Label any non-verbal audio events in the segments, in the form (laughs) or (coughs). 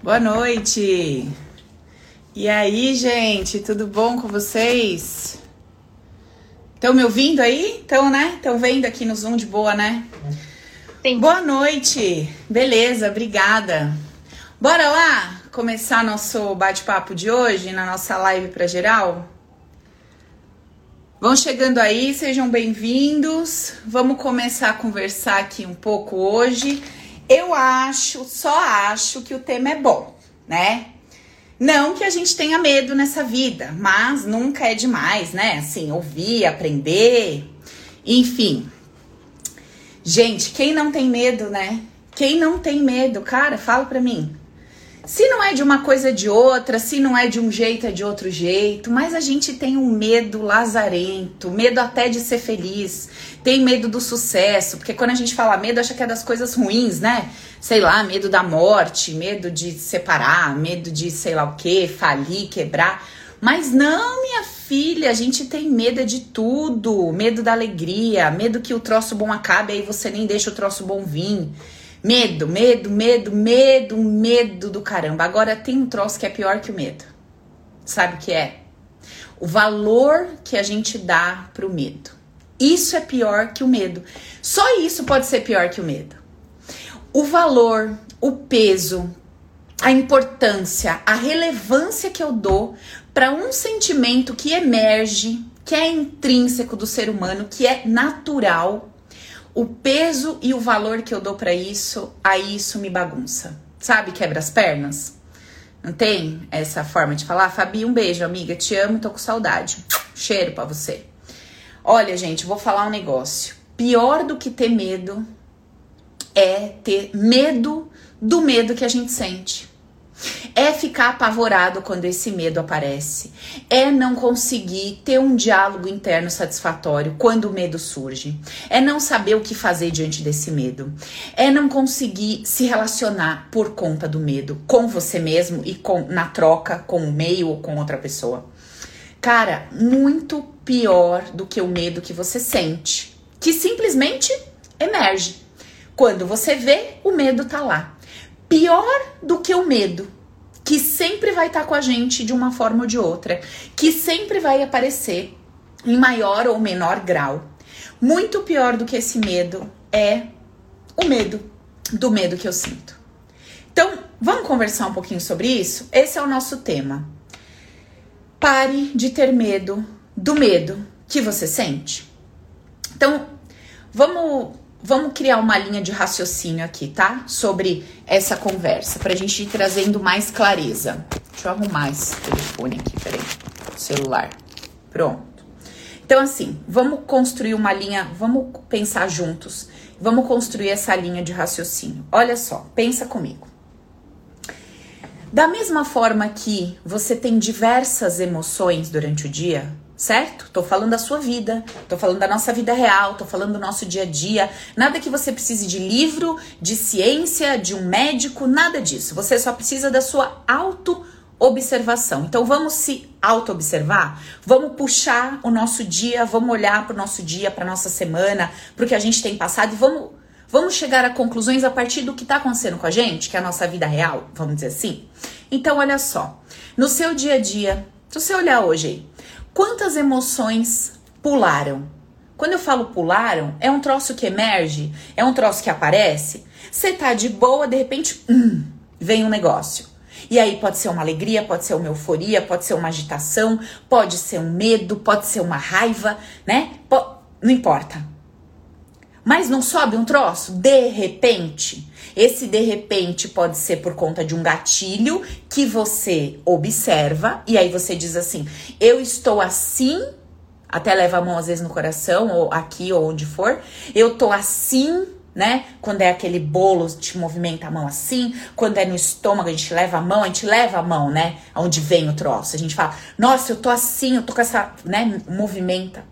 Boa noite! E aí, gente, tudo bom com vocês? Estão me ouvindo aí? Estão, né? Estão vendo aqui no Zoom de boa, né? Sim. Boa noite! Beleza, obrigada. Bora lá começar nosso bate-papo de hoje na nossa live para geral? Vão chegando aí, sejam bem-vindos. Vamos começar a conversar aqui um pouco hoje. Eu acho, só acho que o tema é bom, né? Não que a gente tenha medo nessa vida, mas nunca é demais, né? Assim, ouvir, aprender, enfim. Gente, quem não tem medo, né? Quem não tem medo, cara, fala pra mim. Se não é de uma coisa de outra, se não é de um jeito, é de outro jeito, mas a gente tem um medo lazarento, medo até de ser feliz, tem medo do sucesso, porque quando a gente fala medo, acha que é das coisas ruins, né? Sei lá, medo da morte, medo de separar, medo de sei lá o que, falir, quebrar. Mas não, minha filha, a gente tem medo de tudo, medo da alegria, medo que o troço bom acabe, aí você nem deixa o troço bom vir. Medo, medo, medo, medo, medo do caramba. Agora tem um troço que é pior que o medo. Sabe o que é? O valor que a gente dá pro medo. Isso é pior que o medo. Só isso pode ser pior que o medo. O valor, o peso, a importância, a relevância que eu dou para um sentimento que emerge, que é intrínseco do ser humano, que é natural, o peso e o valor que eu dou para isso, aí isso me bagunça. Sabe, quebra as pernas? Não tem essa forma de falar? Fabi, um beijo, amiga. Te amo, tô com saudade. Cheiro para você. Olha, gente, vou falar um negócio. Pior do que ter medo é ter medo do medo que a gente sente. É ficar apavorado quando esse medo aparece. É não conseguir ter um diálogo interno satisfatório quando o medo surge. É não saber o que fazer diante desse medo. É não conseguir se relacionar por conta do medo com você mesmo e com na troca com o meio ou com outra pessoa. Cara, muito pior do que o medo que você sente, que simplesmente emerge. Quando você vê, o medo tá lá pior do que o medo, que sempre vai estar tá com a gente de uma forma ou de outra, que sempre vai aparecer em maior ou menor grau. Muito pior do que esse medo é o medo do medo que eu sinto. Então, vamos conversar um pouquinho sobre isso? Esse é o nosso tema. Pare de ter medo do medo que você sente. Então, vamos vamos criar uma linha de raciocínio aqui, tá? Sobre essa conversa, pra gente ir trazendo mais clareza. Deixa eu arrumar esse telefone aqui, peraí. Celular. Pronto. Então, assim, vamos construir uma linha, vamos pensar juntos, vamos construir essa linha de raciocínio. Olha só, pensa comigo. Da mesma forma que você tem diversas emoções durante o dia, certo? Tô falando da sua vida, tô falando da nossa vida real, tô falando do nosso dia a dia. Nada que você precise de livro, de ciência, de um médico, nada disso. Você só precisa da sua auto observação. Então vamos se auto-observar, vamos puxar o nosso dia, vamos olhar para o nosso dia, para nossa semana, para o que a gente tem passado e vamos vamos chegar a conclusões a partir do que está acontecendo com a gente, que é a nossa vida real, vamos dizer assim. Então olha só, no seu dia a dia, se você olhar hoje aí, Quantas emoções pularam? Quando eu falo pularam, é um troço que emerge, é um troço que aparece. Você tá de boa, de repente, hum, vem um negócio. E aí pode ser uma alegria, pode ser uma euforia, pode ser uma agitação, pode ser um medo, pode ser uma raiva, né? não importa. Mas não sobe um troço? De repente. Esse de repente pode ser por conta de um gatilho que você observa e aí você diz assim: eu estou assim, até leva a mão às vezes no coração, ou aqui, ou onde for, eu tô assim né? Quando é aquele bolo, te movimenta a mão assim. Quando é no estômago, a gente leva a mão, a gente leva a mão, né? Onde vem o troço. A gente fala, nossa, eu tô assim, eu tô com essa, né? Movimenta.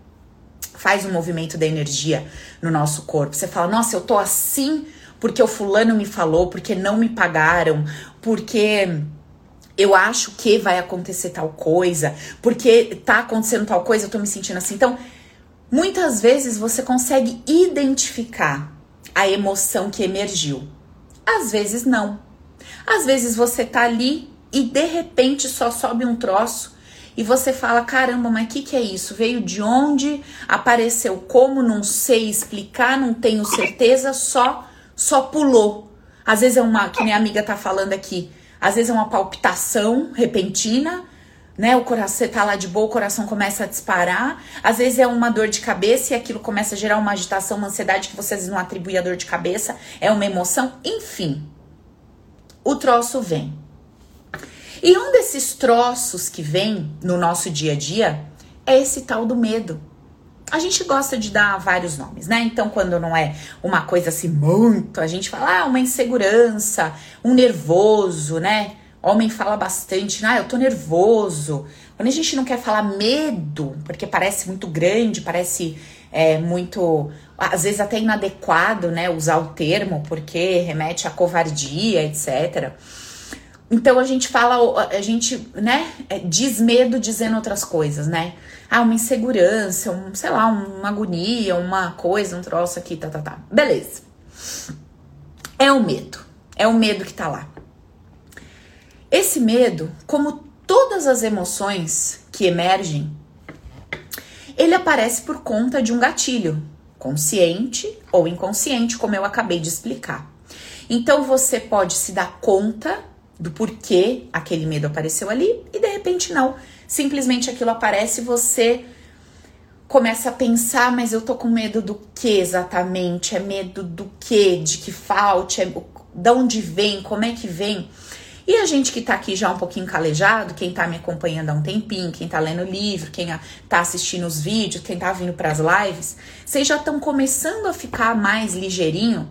Faz um movimento da energia no nosso corpo. Você fala, nossa, eu tô assim porque o fulano me falou, porque não me pagaram, porque eu acho que vai acontecer tal coisa, porque tá acontecendo tal coisa, eu tô me sentindo assim. Então, muitas vezes você consegue identificar a emoção que emergiu. Às vezes não. Às vezes você tá ali e de repente só sobe um troço e você fala: caramba, mas o que, que é isso? Veio de onde? Apareceu como? Não sei explicar, não tenho certeza, só só pulou. Às vezes é uma, que minha amiga tá falando aqui, às vezes é uma palpitação repentina, né? O coração você tá lá de boa, o coração começa a disparar. Às vezes é uma dor de cabeça e aquilo começa a gerar uma agitação, uma ansiedade que vocês não atribuem a dor de cabeça, é uma emoção, enfim. O troço vem. E um desses troços que vem no nosso dia a dia é esse tal do medo. A gente gosta de dar vários nomes, né? Então, quando não é uma coisa assim muito, a gente fala, ah, uma insegurança, um nervoso, né? Homem fala bastante, ah, eu tô nervoso. Quando a gente não quer falar medo, porque parece muito grande, parece é, muito, às vezes até inadequado, né, usar o termo, porque remete à covardia, etc. Então a gente fala, a gente, né, é, diz medo dizendo outras coisas, né? Ah, uma insegurança, um, sei lá, uma agonia, uma coisa, um troço aqui, tá, tá, tá. Beleza. É o medo. É o medo que tá lá. Esse medo, como todas as emoções que emergem, ele aparece por conta de um gatilho, consciente ou inconsciente, como eu acabei de explicar. Então você pode se dar conta do porquê aquele medo apareceu ali e de repente não. Simplesmente aquilo aparece e você começa a pensar, mas eu tô com medo do que exatamente? É medo do que? De que falte? É, de onde vem? Como é que vem? E a gente que tá aqui já um pouquinho calejado, quem tá me acompanhando há um tempinho, quem tá lendo livro, quem tá assistindo os vídeos, quem tá vindo para as lives, vocês já estão começando a ficar mais ligeirinho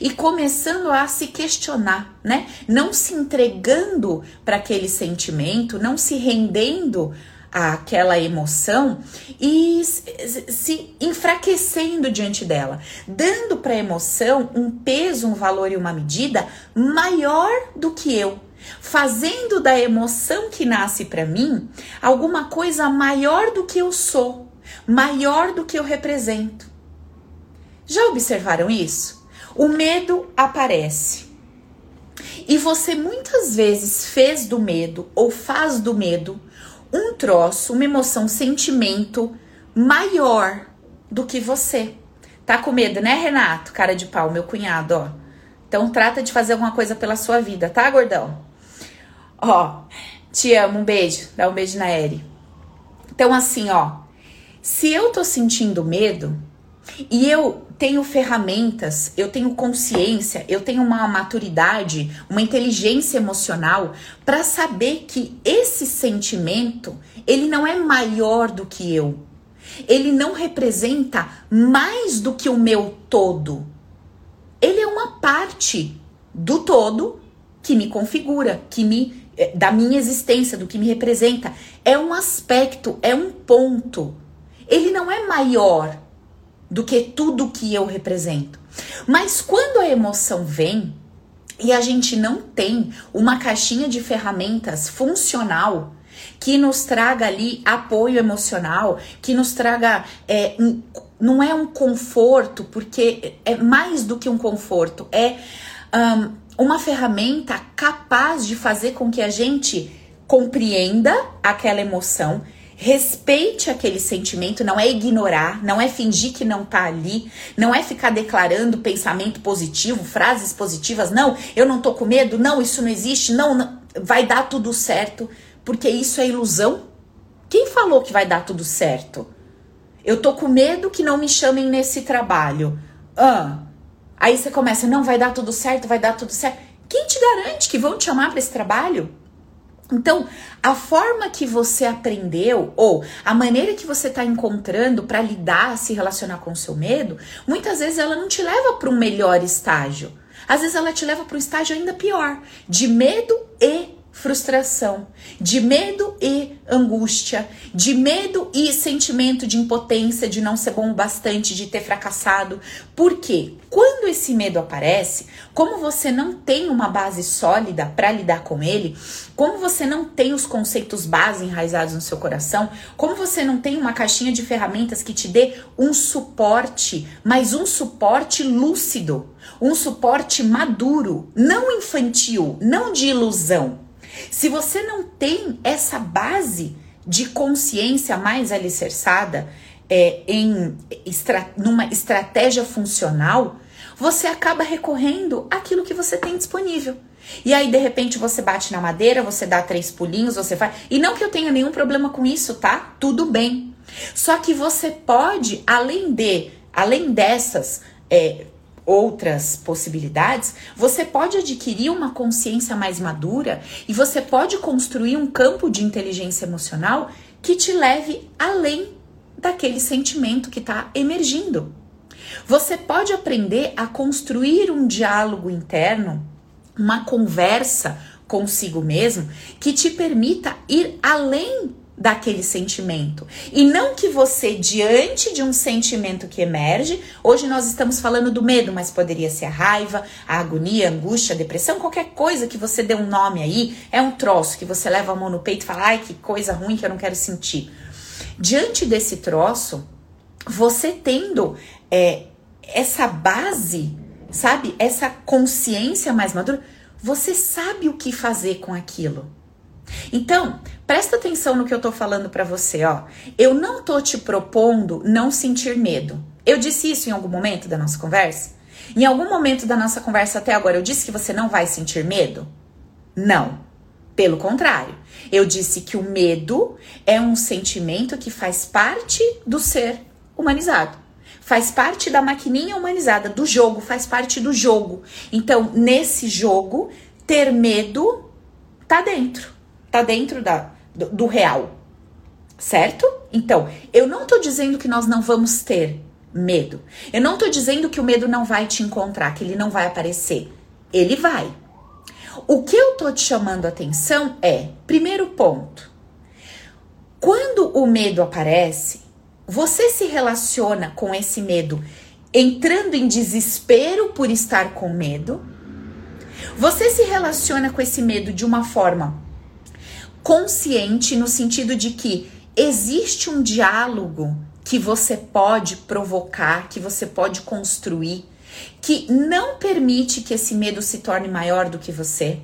e começando a se questionar, né? Não se entregando para aquele sentimento, não se rendendo àquela emoção e se enfraquecendo diante dela, dando para a emoção um peso, um valor e uma medida maior do que eu fazendo da emoção que nasce para mim alguma coisa maior do que eu sou, maior do que eu represento. Já observaram isso? O medo aparece. E você muitas vezes fez do medo ou faz do medo um troço, uma emoção, um sentimento maior do que você. Tá com medo, né, Renato? Cara de pau, meu cunhado, ó. Então trata de fazer alguma coisa pela sua vida, tá, gordão? Ó, te amo, um beijo. Dá um beijo na Eri. Então, assim, ó. Se eu tô sentindo medo e eu tenho ferramentas, eu tenho consciência, eu tenho uma maturidade, uma inteligência emocional para saber que esse sentimento, ele não é maior do que eu. Ele não representa mais do que o meu todo. Ele é uma parte do todo que me configura, que me é, da minha existência, do que me representa. É um aspecto, é um ponto. Ele não é maior do que tudo que eu represento. Mas quando a emoção vem e a gente não tem uma caixinha de ferramentas funcional que nos traga ali apoio emocional, que nos traga. É, não é um conforto, porque é mais do que um conforto, é. Um, uma ferramenta capaz de fazer com que a gente compreenda aquela emoção, respeite aquele sentimento, não é ignorar, não é fingir que não tá ali, não é ficar declarando pensamento positivo, frases positivas, não, eu não tô com medo, não, isso não existe, não, não vai dar tudo certo, porque isso é ilusão. Quem falou que vai dar tudo certo? Eu tô com medo que não me chamem nesse trabalho. Ah, Aí você começa, não, vai dar tudo certo, vai dar tudo certo. Quem te garante que vão te chamar para esse trabalho? Então, a forma que você aprendeu ou a maneira que você está encontrando para lidar, se relacionar com o seu medo, muitas vezes ela não te leva para um melhor estágio. Às vezes ela te leva para um estágio ainda pior, de medo e frustração, de medo e angústia, de medo e sentimento de impotência, de não ser bom o bastante, de ter fracassado. Porque quando esse medo aparece, como você não tem uma base sólida para lidar com ele, como você não tem os conceitos base enraizados no seu coração, como você não tem uma caixinha de ferramentas que te dê um suporte, mas um suporte lúcido, um suporte maduro, não infantil, não de ilusão se você não tem essa base de consciência mais alicerçada é, em estra numa estratégia funcional, você acaba recorrendo àquilo que você tem disponível. E aí, de repente, você bate na madeira, você dá três pulinhos, você faz. E não que eu tenha nenhum problema com isso, tá? Tudo bem. Só que você pode, além de, além dessas é, outras possibilidades, você pode adquirir uma consciência mais madura e você pode construir um campo de inteligência emocional que te leve além daquele sentimento que está emergindo. Você pode aprender a construir um diálogo interno, uma conversa consigo mesmo que te permita ir além daquele sentimento. E não que você, diante de um sentimento que emerge, hoje nós estamos falando do medo, mas poderia ser a raiva, a agonia, a angústia, a depressão, qualquer coisa que você dê um nome aí, é um troço que você leva a mão no peito e fala, ai, que coisa ruim que eu não quero sentir. Diante desse troço, você tendo é, essa base, sabe, essa consciência mais madura, você sabe o que fazer com aquilo. Então, presta atenção no que eu tô falando para você, ó. Eu não tô te propondo não sentir medo. Eu disse isso em algum momento da nossa conversa? Em algum momento da nossa conversa até agora eu disse que você não vai sentir medo? Não. Pelo contrário, eu disse que o medo é um sentimento que faz parte do ser humanizado. Faz parte da maquininha humanizada, do jogo, faz parte do jogo. Então, nesse jogo, ter medo tá dentro tá dentro da, do, real, certo? Então, eu não tô dizendo que nós não vamos ter medo. Eu não tô dizendo que o medo não vai te encontrar, que ele não vai aparecer. Ele vai. O que eu tô te chamando a atenção é, primeiro ponto, quando o medo aparece, você se relaciona com esse medo entrando em desespero por estar com medo? Você se relaciona com esse medo de uma forma consciente no sentido de que existe um diálogo que você pode provocar, que você pode construir, que não permite que esse medo se torne maior do que você.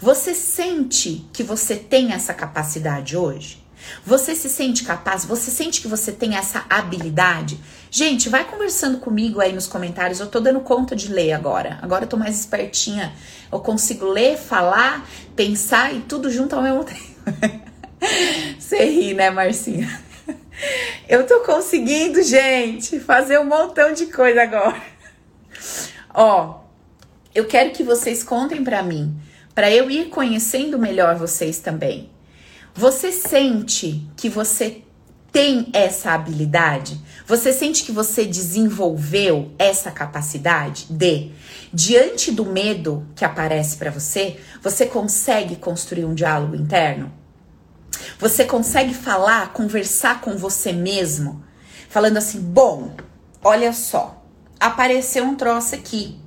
Você sente que você tem essa capacidade hoje? Você se sente capaz? Você sente que você tem essa habilidade? Gente, vai conversando comigo aí nos comentários. Eu tô dando conta de ler agora. Agora eu tô mais espertinha. Eu consigo ler, falar, pensar e tudo junto ao mesmo (laughs) tempo. Você ri, né, Marcinha? Eu tô conseguindo, gente, fazer um montão de coisa agora. Ó, eu quero que vocês contem para mim, para eu ir conhecendo melhor vocês também. Você sente que você tem essa habilidade? Você sente que você desenvolveu essa capacidade de, diante do medo que aparece para você, você consegue construir um diálogo interno? Você consegue falar, conversar com você mesmo, falando assim: bom, olha só, apareceu um troço aqui.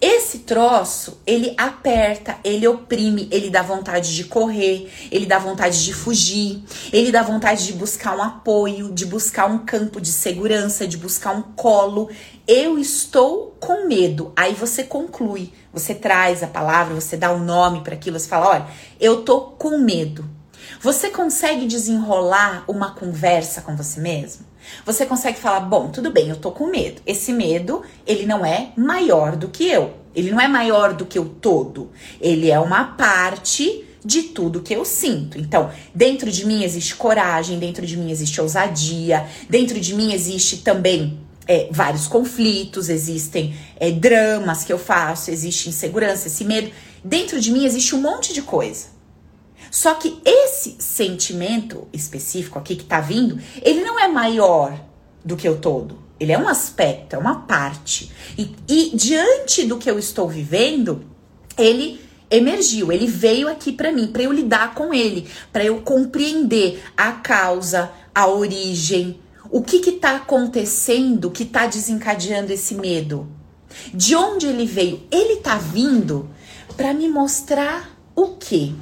Esse troço, ele aperta, ele oprime, ele dá vontade de correr, ele dá vontade de fugir, ele dá vontade de buscar um apoio, de buscar um campo de segurança, de buscar um colo. Eu estou com medo. Aí você conclui, você traz a palavra, você dá um nome para aquilo, você fala: olha, eu tô com medo. Você consegue desenrolar uma conversa com você mesmo? Você consegue falar, bom, tudo bem, eu tô com medo. Esse medo, ele não é maior do que eu. Ele não é maior do que o todo. Ele é uma parte de tudo que eu sinto. Então, dentro de mim existe coragem, dentro de mim existe ousadia, dentro de mim existe também é, vários conflitos, existem é, dramas que eu faço, existe insegurança, esse medo. Dentro de mim existe um monte de coisa. Só que esse sentimento específico aqui que tá vindo, ele não é maior do que o todo. Ele é um aspecto, é uma parte. E, e diante do que eu estou vivendo, ele emergiu, ele veio aqui para mim, para eu lidar com ele, para eu compreender a causa, a origem, o que que tá acontecendo que tá desencadeando esse medo? De onde ele veio? Ele tá vindo para me mostrar o quê?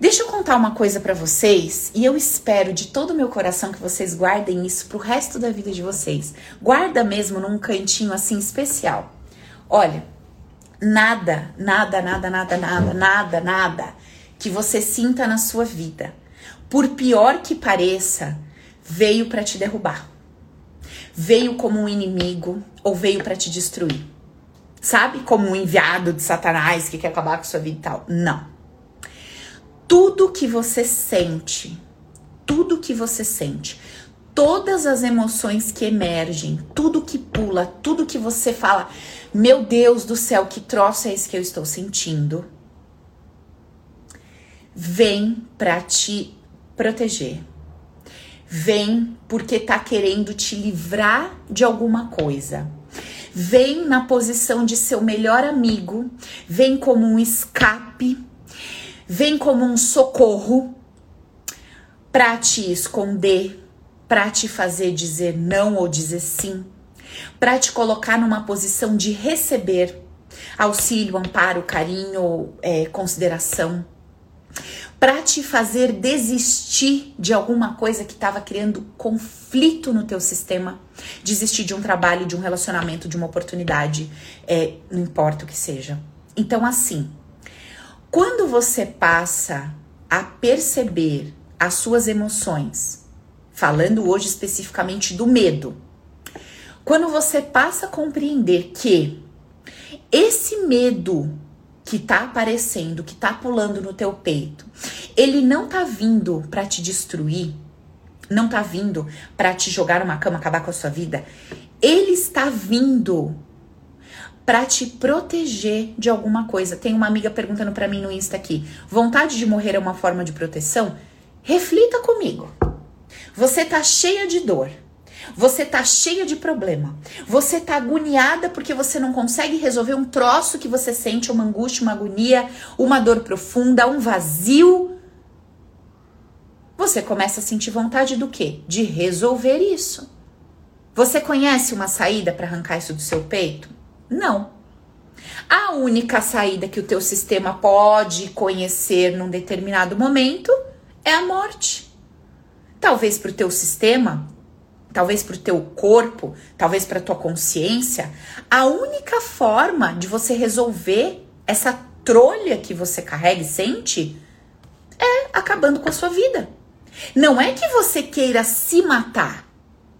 Deixa eu contar uma coisa para vocês e eu espero de todo o meu coração que vocês guardem isso pro resto da vida de vocês. Guarda mesmo num cantinho assim especial. Olha, nada, nada, nada, nada, nada, nada, nada que você sinta na sua vida, por pior que pareça, veio para te derrubar. Veio como um inimigo ou veio para te destruir. Sabe? Como um enviado de Satanás que quer acabar com sua vida e tal. Não tudo que você sente, tudo que você sente, todas as emoções que emergem, tudo que pula, tudo que você fala, meu Deus do céu, que troço é esse que eu estou sentindo? Vem para te proteger. Vem porque tá querendo te livrar de alguma coisa. Vem na posição de seu melhor amigo, vem como um escape vem como um socorro para te esconder, para te fazer dizer não ou dizer sim, para te colocar numa posição de receber auxílio, amparo, carinho, é, consideração, para te fazer desistir de alguma coisa que estava criando conflito no teu sistema, desistir de um trabalho, de um relacionamento, de uma oportunidade, é, não importa o que seja. Então, assim, quando você passa a perceber as suas emoções, falando hoje especificamente do medo, quando você passa a compreender que esse medo que tá aparecendo, que tá pulando no teu peito, ele não tá vindo para te destruir, não tá vindo para te jogar numa cama, acabar com a sua vida. Ele está vindo para te proteger de alguma coisa. Tem uma amiga perguntando para mim no Insta aqui: vontade de morrer é uma forma de proteção? Reflita comigo. Você tá cheia de dor. Você tá cheia de problema. Você tá agoniada porque você não consegue resolver um troço que você sente, uma angústia, uma agonia, uma dor profunda, um vazio. Você começa a sentir vontade do quê? De resolver isso. Você conhece uma saída para arrancar isso do seu peito? Não. A única saída que o teu sistema pode conhecer num determinado momento é a morte. Talvez para o teu sistema, talvez para o teu corpo, talvez para a tua consciência, a única forma de você resolver essa trolha que você carrega e sente é acabando com a sua vida. Não é que você queira se matar,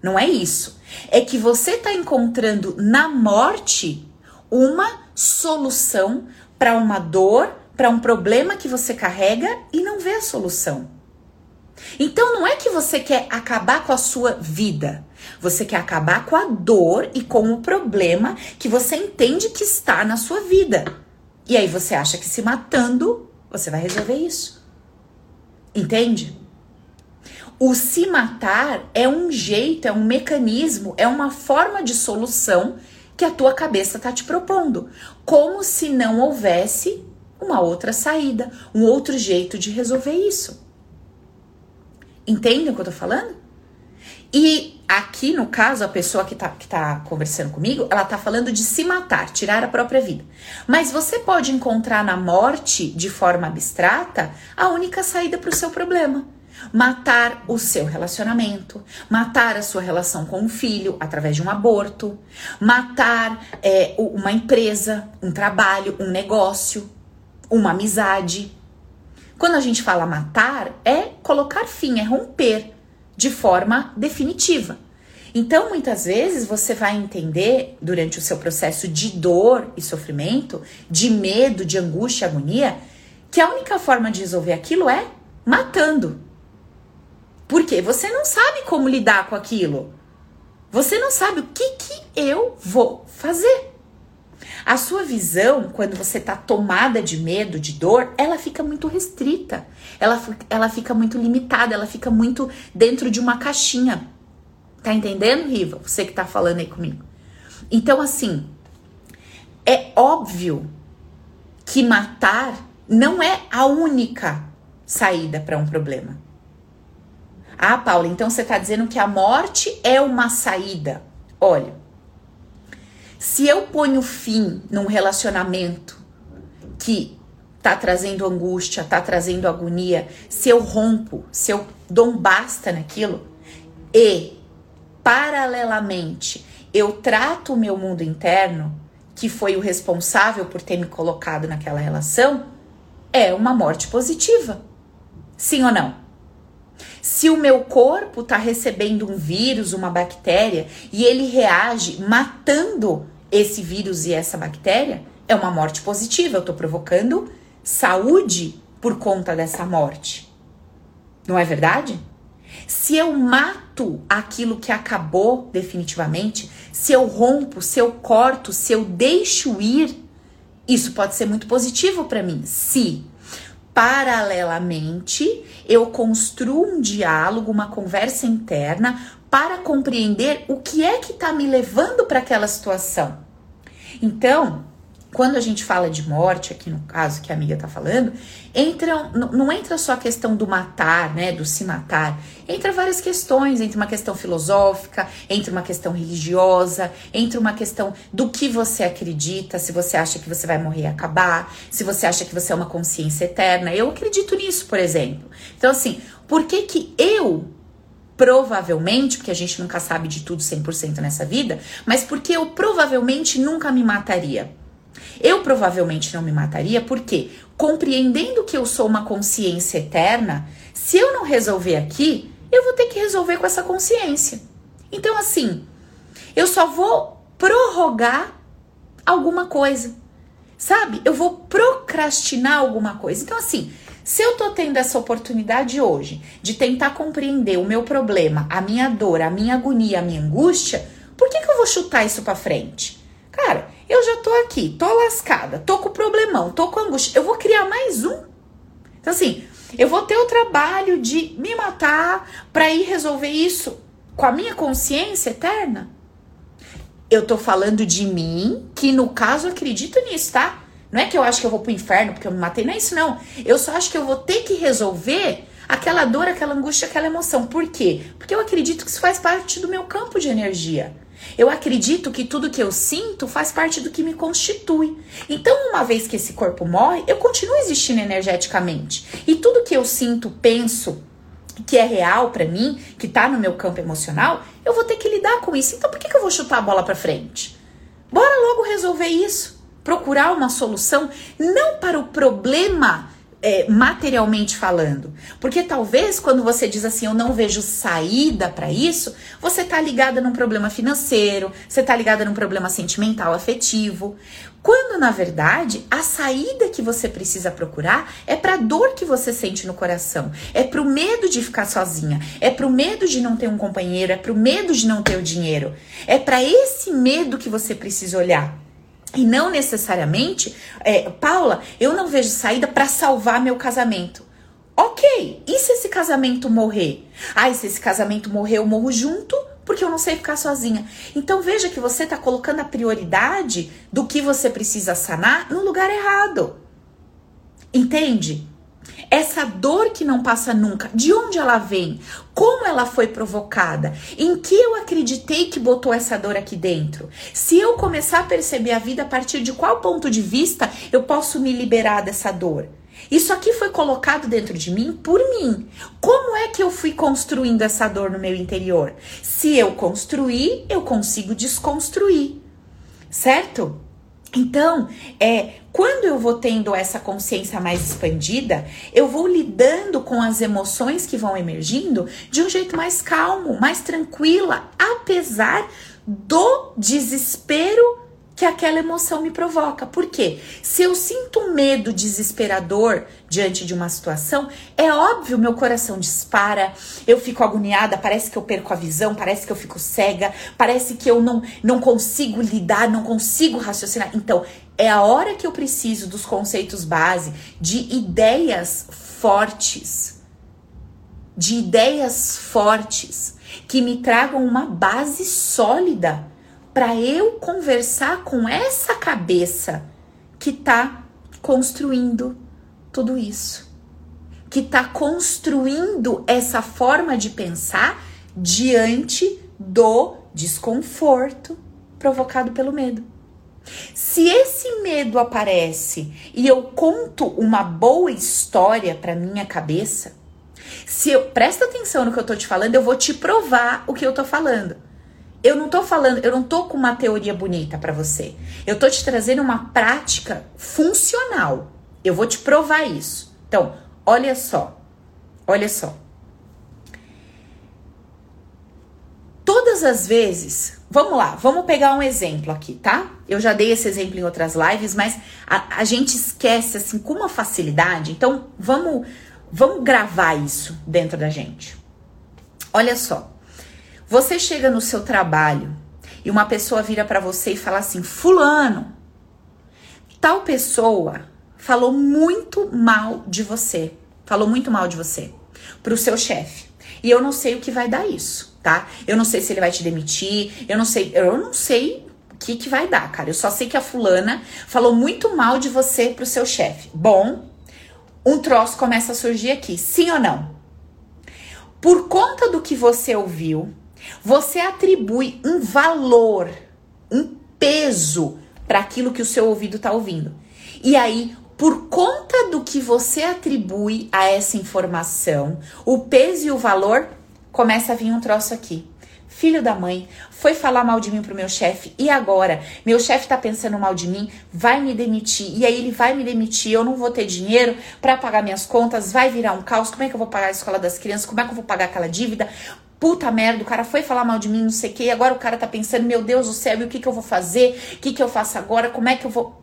não é isso. É que você está encontrando na morte uma solução para uma dor, para um problema que você carrega e não vê a solução. Então não é que você quer acabar com a sua vida. Você quer acabar com a dor e com o problema que você entende que está na sua vida. E aí você acha que se matando, você vai resolver isso. Entende? O se matar é um jeito, é um mecanismo, é uma forma de solução que a tua cabeça está te propondo, como se não houvesse uma outra saída, um outro jeito de resolver isso. Entendem o que eu tô falando? E aqui, no caso, a pessoa que tá, que tá conversando comigo, ela tá falando de se matar, tirar a própria vida. Mas você pode encontrar na morte, de forma abstrata, a única saída para o seu problema matar o seu relacionamento, matar a sua relação com o filho através de um aborto, matar é, uma empresa, um trabalho, um negócio, uma amizade. Quando a gente fala matar, é colocar fim, é romper de forma definitiva. Então, muitas vezes você vai entender durante o seu processo de dor e sofrimento, de medo, de angústia, agonia, que a única forma de resolver aquilo é matando. Porque você não sabe como lidar com aquilo. Você não sabe o que, que eu vou fazer. A sua visão, quando você está tomada de medo, de dor, ela fica muito restrita. Ela, ela fica muito limitada, ela fica muito dentro de uma caixinha. Tá entendendo, Riva? Você que tá falando aí comigo. Então, assim, é óbvio que matar não é a única saída para um problema. Ah, Paula, então você está dizendo que a morte é uma saída. Olha, se eu ponho fim num relacionamento que tá trazendo angústia, tá trazendo agonia, se eu rompo, se eu dou um basta naquilo e paralelamente eu trato o meu mundo interno, que foi o responsável por ter me colocado naquela relação, é uma morte positiva. Sim ou não? Se o meu corpo está recebendo um vírus, uma bactéria, e ele reage matando esse vírus e essa bactéria, é uma morte positiva. Eu estou provocando saúde por conta dessa morte. Não é verdade? Se eu mato aquilo que acabou definitivamente, se eu rompo, se eu corto, se eu deixo ir, isso pode ser muito positivo para mim. Se paralelamente eu construo um diálogo, uma conversa interna para compreender o que é que está me levando para aquela situação. Então, quando a gente fala de morte, aqui no caso que a amiga tá falando, entra, não entra só a questão do matar, né, do se matar, entra várias questões, entra uma questão filosófica, entra uma questão religiosa, entra uma questão do que você acredita, se você acha que você vai morrer e acabar, se você acha que você é uma consciência eterna. Eu acredito nisso, por exemplo. Então, assim, por que que eu provavelmente, porque a gente nunca sabe de tudo 100% nessa vida, mas porque eu provavelmente nunca me mataria? Eu provavelmente não me mataria porque, compreendendo que eu sou uma consciência eterna, se eu não resolver aqui, eu vou ter que resolver com essa consciência. Então, assim, eu só vou prorrogar alguma coisa, sabe? Eu vou procrastinar alguma coisa. Então, assim, se eu tô tendo essa oportunidade hoje de tentar compreender o meu problema, a minha dor, a minha agonia, a minha angústia, por que, que eu vou chutar isso pra frente? Cara, eu já tô aqui, tô lascada, tô com problemão, tô com angústia. Eu vou criar mais um. Então, assim, eu vou ter o trabalho de me matar para ir resolver isso com a minha consciência eterna. Eu tô falando de mim, que no caso acredito nisso, tá? Não é que eu acho que eu vou pro inferno porque eu me matei, não é isso, não. Eu só acho que eu vou ter que resolver aquela dor, aquela angústia, aquela emoção. Por quê? Porque eu acredito que isso faz parte do meu campo de energia. Eu acredito que tudo que eu sinto faz parte do que me constitui. Então, uma vez que esse corpo morre, eu continuo existindo energeticamente. E tudo que eu sinto, penso, que é real para mim, que tá no meu campo emocional, eu vou ter que lidar com isso. Então, por que, que eu vou chutar a bola para frente? Bora logo resolver isso. Procurar uma solução, não para o problema é, materialmente falando. Porque talvez quando você diz assim, eu não vejo saída para isso, você tá ligada num problema financeiro, você tá ligada num problema sentimental, afetivo. Quando na verdade a saída que você precisa procurar é para dor que você sente no coração, é pro medo de ficar sozinha, é pro medo de não ter um companheiro, é pro medo de não ter o dinheiro. É para esse medo que você precisa olhar. E não necessariamente, é, Paula, eu não vejo saída para salvar meu casamento. Ok, e se esse casamento morrer? Ai, se esse casamento morrer, eu morro junto porque eu não sei ficar sozinha. Então veja que você está colocando a prioridade do que você precisa sanar no lugar errado. Entende? Essa dor que não passa nunca, de onde ela vem? Como ela foi provocada? Em que eu acreditei que botou essa dor aqui dentro? Se eu começar a perceber a vida a partir de qual ponto de vista eu posso me liberar dessa dor? Isso aqui foi colocado dentro de mim por mim. Como é que eu fui construindo essa dor no meu interior? Se eu construir, eu consigo desconstruir. Certo? Então, é, quando eu vou tendo essa consciência mais expandida, eu vou lidando com as emoções que vão emergindo de um jeito mais calmo, mais tranquila, apesar do desespero que aquela emoção me provoca. Por quê? Se eu sinto medo desesperador diante de uma situação, é óbvio, meu coração dispara, eu fico agoniada, parece que eu perco a visão, parece que eu fico cega, parece que eu não, não consigo lidar, não consigo raciocinar. Então, é a hora que eu preciso dos conceitos base, de ideias fortes. De ideias fortes que me tragam uma base sólida para eu conversar com essa cabeça que tá construindo tudo isso. Que está construindo essa forma de pensar diante do desconforto provocado pelo medo. Se esse medo aparece e eu conto uma boa história para minha cabeça, se eu presta atenção no que eu tô te falando, eu vou te provar o que eu tô falando. Eu não tô falando, eu não tô com uma teoria bonita para você. Eu tô te trazendo uma prática funcional. Eu vou te provar isso. Então, olha só. Olha só. Todas as vezes, vamos lá, vamos pegar um exemplo aqui, tá? Eu já dei esse exemplo em outras lives, mas a, a gente esquece assim com uma facilidade. Então, vamos, vamos gravar isso dentro da gente. Olha só. Você chega no seu trabalho e uma pessoa vira para você e fala assim: Fulano, tal pessoa falou muito mal de você. Falou muito mal de você pro seu chefe. E eu não sei o que vai dar isso, tá? Eu não sei se ele vai te demitir, eu não sei, eu não sei o que, que vai dar, cara. Eu só sei que a fulana falou muito mal de você pro seu chefe. Bom, um troço começa a surgir aqui, sim ou não? Por conta do que você ouviu, você atribui um valor, um peso para aquilo que o seu ouvido está ouvindo. E aí, por conta do que você atribui a essa informação, o peso e o valor, começa a vir um troço aqui. Filho da mãe, foi falar mal de mim pro meu chefe e agora? Meu chefe tá pensando mal de mim, vai me demitir. E aí ele vai me demitir, eu não vou ter dinheiro para pagar minhas contas, vai virar um caos. Como é que eu vou pagar a escola das crianças? Como é que eu vou pagar aquela dívida? Puta merda, o cara foi falar mal de mim, não sei o que, agora o cara tá pensando, meu Deus do céu, e o que que eu vou fazer? O que que eu faço agora? Como é que eu vou...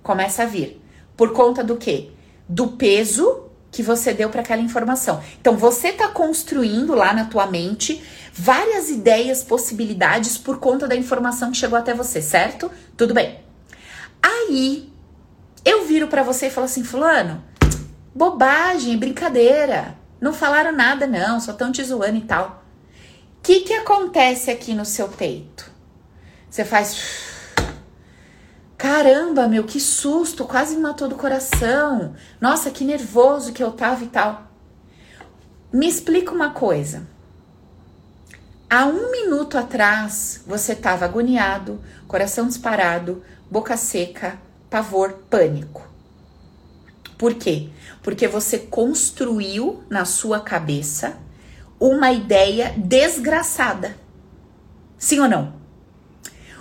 Começa a vir. Por conta do quê? Do peso que você deu para aquela informação. Então, você tá construindo lá na tua mente várias ideias, possibilidades por conta da informação que chegou até você, certo? Tudo bem. Aí, eu viro para você e falo assim, fulano, bobagem, brincadeira. Não falaram nada, não, só estão te zoando e tal. O que, que acontece aqui no seu peito? Você faz. Caramba, meu, que susto, quase me matou do coração. Nossa, que nervoso que eu tava e tal. Me explica uma coisa. Há um minuto atrás você estava agoniado, coração disparado, boca seca, pavor, pânico. Por quê? Porque você construiu na sua cabeça uma ideia desgraçada. Sim ou não?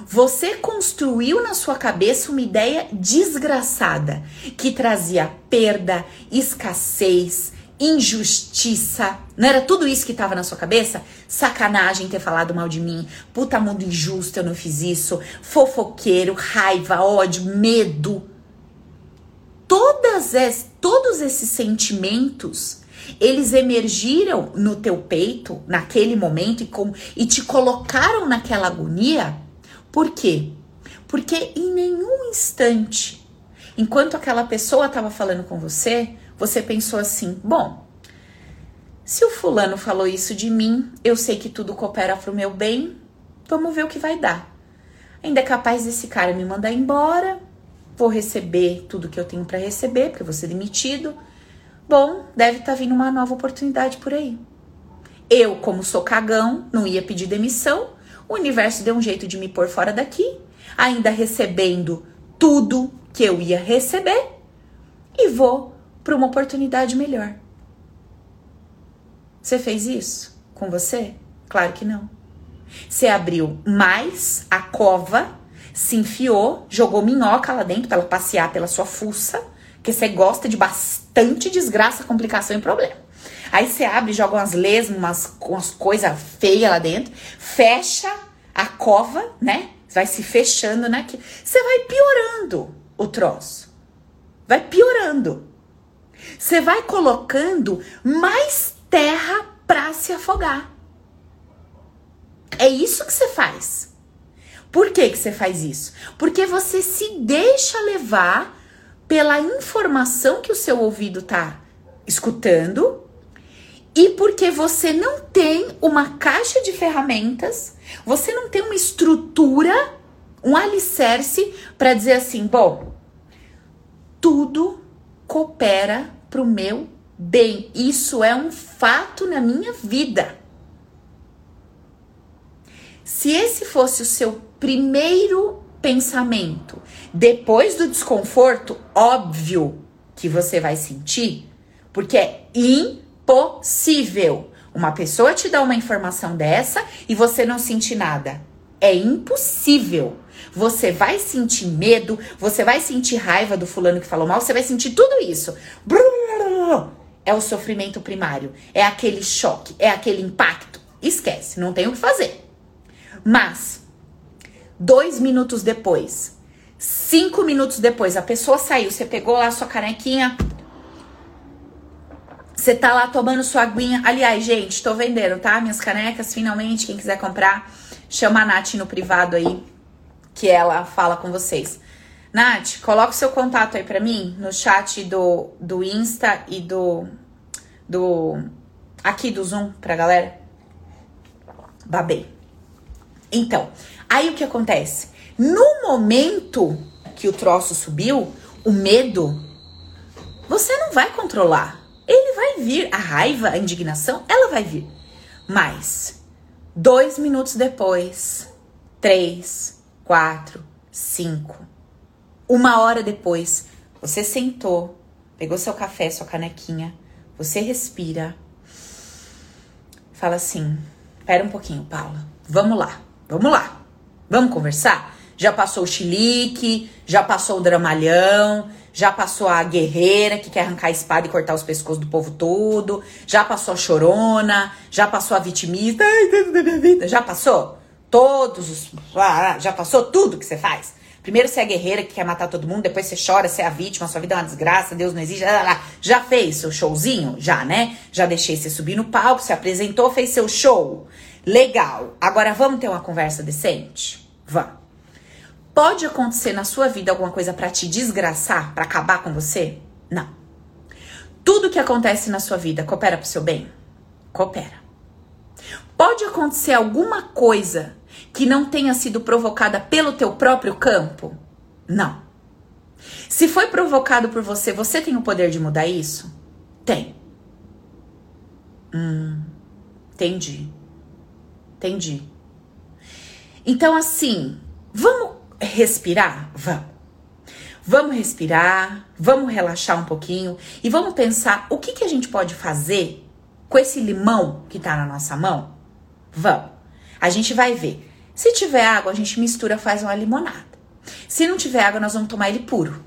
Você construiu na sua cabeça uma ideia desgraçada que trazia perda, escassez, injustiça. Não era tudo isso que estava na sua cabeça? Sacanagem ter falado mal de mim. Puta mundo injusto, eu não fiz isso. Fofoqueiro, raiva, ódio, medo todas es, todos esses sentimentos eles emergiram no teu peito naquele momento e, com, e te colocaram naquela agonia. Por quê? Porque em nenhum instante, enquanto aquela pessoa estava falando com você, você pensou assim: bom, se o fulano falou isso de mim, eu sei que tudo coopera para o meu bem, vamos ver o que vai dar. Ainda é capaz desse cara me mandar embora, vou receber tudo que eu tenho para receber, porque vou ser demitido. Bom, deve estar tá vindo uma nova oportunidade por aí. Eu, como sou cagão, não ia pedir demissão. O universo deu um jeito de me pôr fora daqui, ainda recebendo tudo que eu ia receber e vou para uma oportunidade melhor. Você fez isso com você? Claro que não. Você abriu mais a cova se enfiou, jogou minhoca lá dentro para ela passear pela sua fuça, que você gosta de bastante desgraça, complicação e problema. Aí você abre, joga umas lesmas, umas, coisas feias lá dentro, fecha a cova, né? Vai se fechando, né? Você vai piorando o troço. Vai piorando. Você vai colocando mais terra para se afogar. É isso que você faz. Por que, que você faz isso? Porque você se deixa levar pela informação que o seu ouvido está escutando e porque você não tem uma caixa de ferramentas, você não tem uma estrutura, um alicerce para dizer assim: bom, tudo coopera pro meu bem. Isso é um fato na minha vida. Se esse fosse o seu primeiro pensamento, depois do desconforto, óbvio que você vai sentir, porque é impossível uma pessoa te dar uma informação dessa e você não sentir nada. É impossível. Você vai sentir medo, você vai sentir raiva do fulano que falou mal, você vai sentir tudo isso. É o sofrimento primário, é aquele choque, é aquele impacto. Esquece, não tem o que fazer. Mas, dois minutos depois, cinco minutos depois, a pessoa saiu, você pegou lá a sua canequinha, você tá lá tomando sua aguinha. Aliás, gente, tô vendendo, tá? Minhas canecas, finalmente, quem quiser comprar, chama a Nath no privado aí, que ela fala com vocês. Nath, coloca o seu contato aí pra mim no chat do, do Insta e do. do. aqui do Zoom pra galera. Babei. Então, aí o que acontece? No momento que o troço subiu, o medo, você não vai controlar. Ele vai vir. A raiva, a indignação, ela vai vir. Mas, dois minutos depois, três, quatro, cinco, uma hora depois, você sentou, pegou seu café, sua canequinha, você respira, fala assim: Pera um pouquinho, Paula, vamos lá. Vamos lá. Vamos conversar? Já passou o chilique, já passou o dramalhão, já passou a guerreira que quer arrancar a espada e cortar os pescoços do povo todo, já passou a chorona, já passou a vitimista, já passou? Todos os. Ah, já passou tudo que você faz? Primeiro você é a guerreira que quer matar todo mundo, depois você chora, você é a vítima, sua vida é uma desgraça, Deus não existe. Já fez seu showzinho? Já, né? Já deixei você subir no palco, se apresentou, fez seu show. Legal. Agora vamos ter uma conversa decente? Vamos. Pode acontecer na sua vida alguma coisa para te desgraçar, para acabar com você? Não. Tudo que acontece na sua vida coopera pro seu bem? Coopera. Pode acontecer alguma coisa que não tenha sido provocada pelo teu próprio campo? Não. Se foi provocado por você, você tem o poder de mudar isso? Tem. Hum, entendi. Entendi. Então, assim, vamos respirar? Vamos. Vamos respirar, vamos relaxar um pouquinho e vamos pensar o que, que a gente pode fazer com esse limão que tá na nossa mão? Vamos. A gente vai ver. Se tiver água, a gente mistura, faz uma limonada. Se não tiver água, nós vamos tomar ele puro,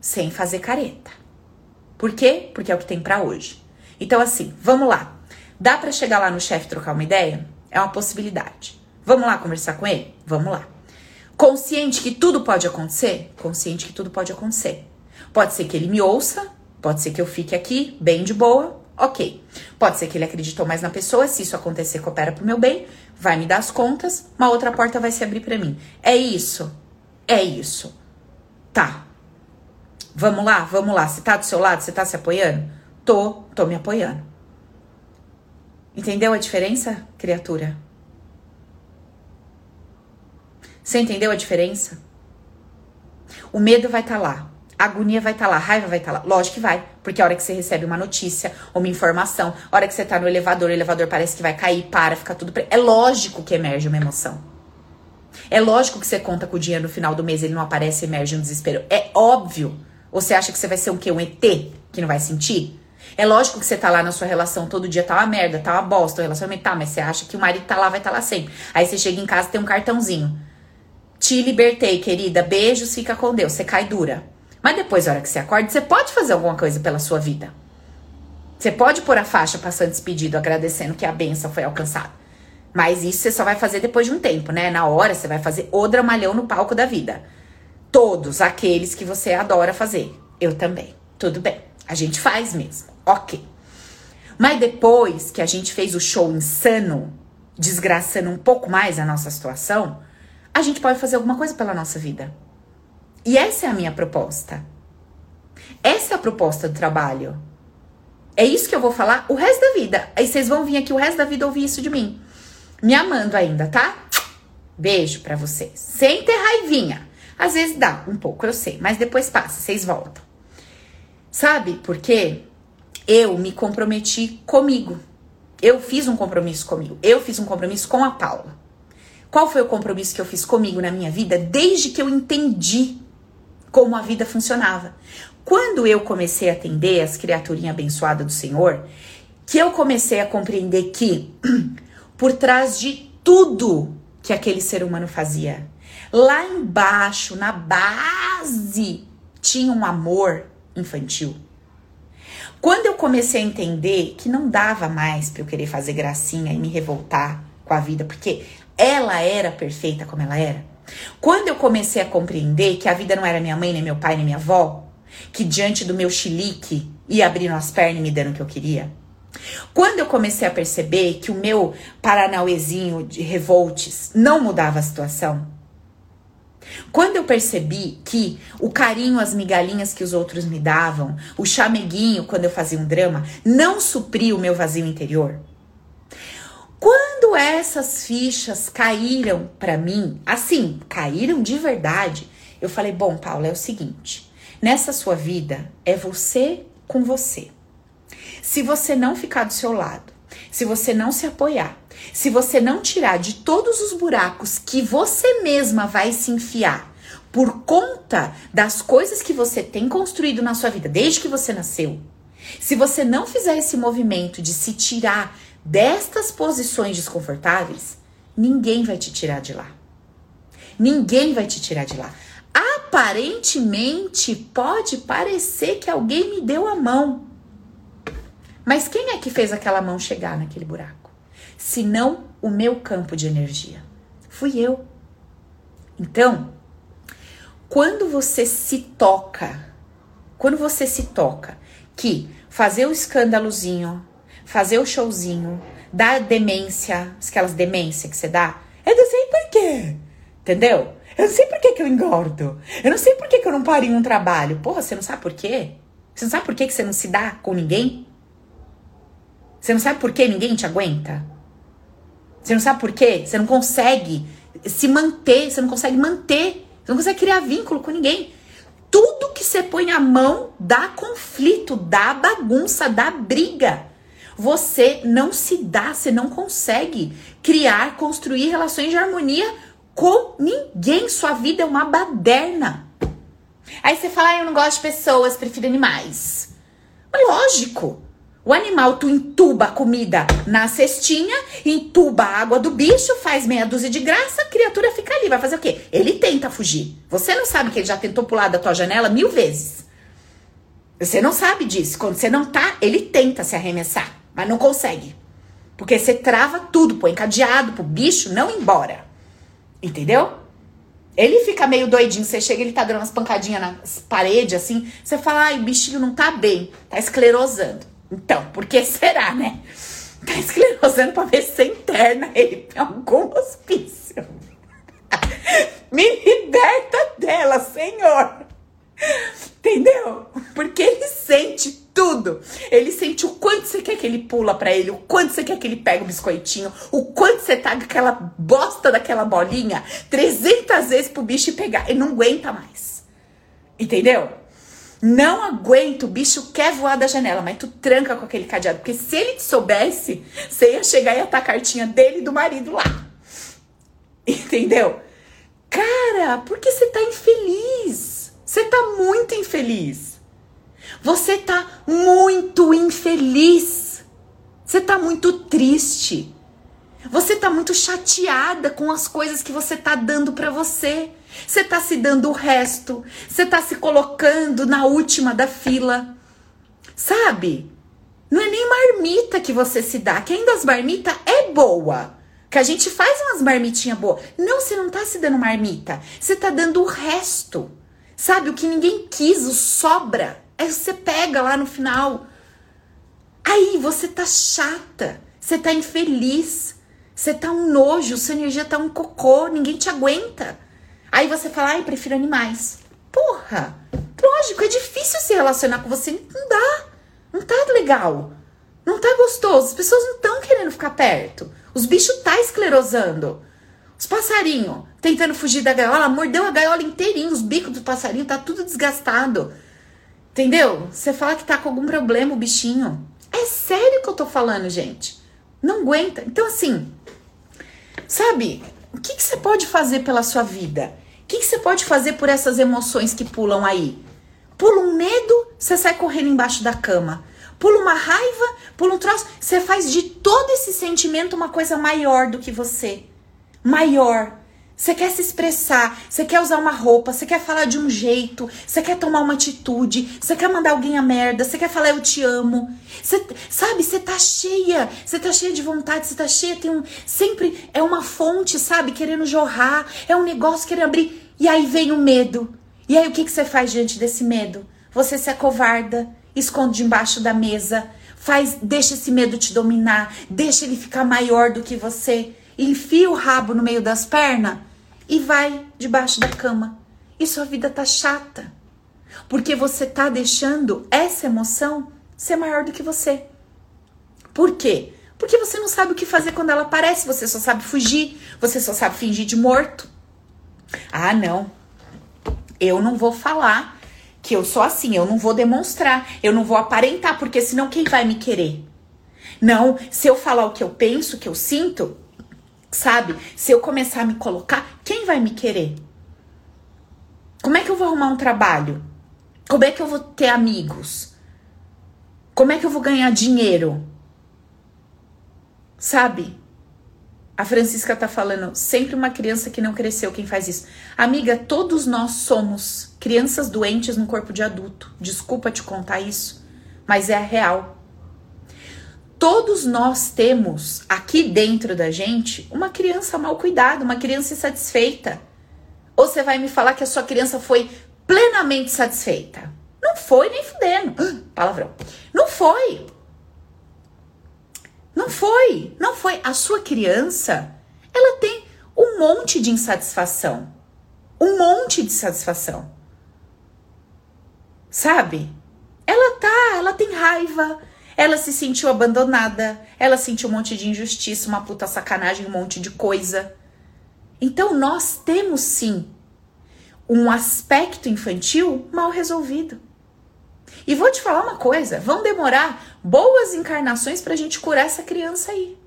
sem fazer careta. Por quê? Porque é o que tem para hoje. Então, assim, vamos lá. Dá para chegar lá no chefe trocar uma ideia? É uma possibilidade. Vamos lá conversar com ele? Vamos lá. Consciente que tudo pode acontecer? Consciente que tudo pode acontecer. Pode ser que ele me ouça, pode ser que eu fique aqui bem de boa, ok. Pode ser que ele acreditou mais na pessoa, se isso acontecer, coopera pro meu bem, vai me dar as contas, uma outra porta vai se abrir para mim. É isso? É isso. Tá. Vamos lá, vamos lá. Você tá do seu lado? Você tá se apoiando? Tô, tô me apoiando. Entendeu a diferença, criatura? Você entendeu a diferença? O medo vai estar tá lá, a agonia vai estar tá lá, a raiva vai estar tá lá. Lógico que vai, porque a hora que você recebe uma notícia, uma informação, a hora que você tá no elevador, o elevador parece que vai cair, para, fica tudo. Pre... É lógico que emerge uma emoção. É lógico que você conta com o dinheiro no final do mês, ele não aparece, emerge um desespero. É óbvio. Ou você acha que você vai ser o quê? Um ET que não vai sentir? É lógico que você tá lá na sua relação todo dia, tá uma merda, tá uma bosta, o relacionamento tá, mas você acha que o marido tá lá, vai estar tá lá sempre. Aí você chega em casa tem um cartãozinho. Te libertei, querida. Beijos, fica com Deus. Você cai dura. Mas depois, na hora que você acorda, você pode fazer alguma coisa pela sua vida. Você pode pôr a faixa passando despedido, agradecendo que a benção foi alcançada. Mas isso você só vai fazer depois de um tempo, né? Na hora você vai fazer o dramalhão no palco da vida. Todos aqueles que você adora fazer. Eu também. Tudo bem. A gente faz mesmo. Ok. Mas depois que a gente fez o show insano, desgraçando um pouco mais a nossa situação, a gente pode fazer alguma coisa pela nossa vida. E essa é a minha proposta. Essa é a proposta do trabalho. É isso que eu vou falar o resto da vida. Aí vocês vão vir aqui o resto da vida ouvir isso de mim. Me amando ainda, tá? Beijo para vocês. Sem ter raivinha. Às vezes dá um pouco, eu sei, mas depois passa, vocês voltam. Sabe por quê? Eu me comprometi comigo. Eu fiz um compromisso comigo. Eu fiz um compromisso com a Paula. Qual foi o compromisso que eu fiz comigo na minha vida desde que eu entendi como a vida funcionava? Quando eu comecei a atender as criaturinhas abençoadas do Senhor, que eu comecei a compreender que (clears throat) por trás de tudo que aquele ser humano fazia, lá embaixo, na base, tinha um amor infantil. Quando eu comecei a entender que não dava mais para eu querer fazer gracinha e me revoltar com a vida, porque ela era perfeita como ela era. Quando eu comecei a compreender que a vida não era minha mãe, nem meu pai, nem minha avó, que diante do meu chilique ia abrindo as pernas e me dando o que eu queria. Quando eu comecei a perceber que o meu paranauezinho de revoltes não mudava a situação, quando eu percebi que o carinho, as migalhinhas que os outros me davam, o chameguinho quando eu fazia um drama, não supria o meu vazio interior. Quando essas fichas caíram para mim, assim, caíram de verdade, eu falei: bom, Paula, é o seguinte, nessa sua vida é você com você. Se você não ficar do seu lado, se você não se apoiar, se você não tirar de todos os buracos que você mesma vai se enfiar por conta das coisas que você tem construído na sua vida desde que você nasceu, se você não fizer esse movimento de se tirar destas posições desconfortáveis, ninguém vai te tirar de lá. Ninguém vai te tirar de lá. Aparentemente pode parecer que alguém me deu a mão. Mas quem é que fez aquela mão chegar naquele buraco? Senão o meu campo de energia. Fui eu. Então, quando você se toca, quando você se toca que fazer o escândalozinho, fazer o showzinho, dar demência, aquelas demência que você dá, eu não sei por quê. Entendeu? Eu não sei por que, que eu engordo. Eu não sei por que, que eu não paro em um trabalho. Porra, você não sabe por quê? Você não sabe por que, que você não se dá com ninguém? Você não sabe por que ninguém te aguenta? Você não sabe por quê? Você não consegue se manter, você não consegue manter, você não consegue criar vínculo com ninguém. Tudo que você põe a mão dá conflito, dá bagunça, dá briga. Você não se dá, você não consegue criar, construir relações de harmonia com ninguém. Sua vida é uma baderna. Aí você fala, ah, eu não gosto de pessoas, prefiro animais. Mas lógico. O animal, tu entuba a comida na cestinha, entuba a água do bicho, faz meia dúzia de graça, a criatura fica ali. Vai fazer o quê? Ele tenta fugir. Você não sabe que ele já tentou pular da tua janela mil vezes. Você não sabe disso. Quando você não tá, ele tenta se arremessar, mas não consegue. Porque você trava tudo, põe cadeado pro bicho não ir embora. Entendeu? Ele fica meio doidinho, você chega, ele tá dando umas pancadinhas nas paredes, assim, você fala, ai, o bichinho não tá bem, tá esclerosando. Então, por que será, né? Tá esclerosando pra ver se você interna ele em algum hospício. Me liberta dela, Senhor. Entendeu? Porque ele sente tudo. Ele sente o quanto você quer que ele pula para ele, o quanto você quer que ele pegue o biscoitinho, o quanto você tá com aquela bosta daquela bolinha 300 vezes pro bicho pegar. Ele não aguenta mais. Entendeu? Não aguento, o bicho quer voar da janela, mas tu tranca com aquele cadeado. Porque se ele te soubesse, você ia chegar e ia a cartinha dele e do marido lá. Entendeu? Cara, porque você tá infeliz. Você tá muito infeliz. Você tá muito infeliz. Você tá muito triste. Você tá muito chateada com as coisas que você tá dando para você. Você tá se dando o resto. Você tá se colocando na última da fila. Sabe? Não é nem marmita que você se dá, que ainda as marmitas é boa. Que a gente faz umas marmitinhas boas. Não, você não tá se dando marmita. Você tá dando o resto. Sabe? O que ninguém quis, o sobra. Aí você pega lá no final. Aí você tá chata. Você tá infeliz. Você tá um nojo. Sua energia tá um cocô. Ninguém te aguenta. Aí você fala, ai, prefiro animais. Porra, lógico, é difícil se relacionar com você. Não dá. Não tá legal. Não tá gostoso. As pessoas não estão querendo ficar perto. Os bichos tá esclerosando. Os passarinhos tentando fugir da gaiola, mordeu a gaiola inteirinha. Os bicos do passarinho tá tudo desgastado. Entendeu? Você fala que tá com algum problema o bichinho. É sério que eu tô falando, gente. Não aguenta. Então, assim, sabe, o que, que você pode fazer pela sua vida? Que, que você pode fazer por essas emoções que pulam aí? Pula um medo, você sai correndo embaixo da cama. Pula uma raiva, pula um troço. Você faz de todo esse sentimento uma coisa maior do que você. Maior. Você quer se expressar, você quer usar uma roupa, você quer falar de um jeito, você quer tomar uma atitude, você quer mandar alguém a merda, você quer falar eu te amo. Você, sabe, você tá cheia, você tá cheia de vontade, você tá cheia, tem um. Sempre é uma fonte, sabe, querendo jorrar, é um negócio querendo abrir. E aí vem o medo. E aí o que, você faz diante desse medo? Você se acovarda, esconde debaixo da mesa, faz, deixa esse medo te dominar, deixa ele ficar maior do que você, enfia o rabo no meio das pernas e vai debaixo da cama. E sua vida tá chata. Porque você tá deixando essa emoção ser maior do que você. Por quê? Porque você não sabe o que fazer quando ela aparece, você só sabe fugir, você só sabe fingir de morto. Ah, não. Eu não vou falar que eu sou assim, eu não vou demonstrar, eu não vou aparentar, porque senão quem vai me querer? Não, se eu falar o que eu penso, o que eu sinto, Sabe? Se eu começar a me colocar, quem vai me querer? Como é que eu vou arrumar um trabalho? Como é que eu vou ter amigos? Como é que eu vou ganhar dinheiro? Sabe? A Francisca tá falando, sempre uma criança que não cresceu quem faz isso. Amiga, todos nós somos crianças doentes no corpo de adulto. Desculpa te contar isso, mas é real. Todos nós temos aqui dentro da gente uma criança mal cuidada, uma criança insatisfeita. Ou você vai me falar que a sua criança foi plenamente satisfeita? Não foi nem fudendo. Ah, (gasps) palavrão. Não foi. Não foi. Não foi. A sua criança, ela tem um monte de insatisfação. Um monte de satisfação. Sabe? Ela tá, ela tem raiva, ela se sentiu abandonada, ela sentiu um monte de injustiça, uma puta sacanagem, um monte de coisa. Então nós temos sim um aspecto infantil mal resolvido. E vou te falar uma coisa: vão demorar boas encarnações para a gente curar essa criança aí.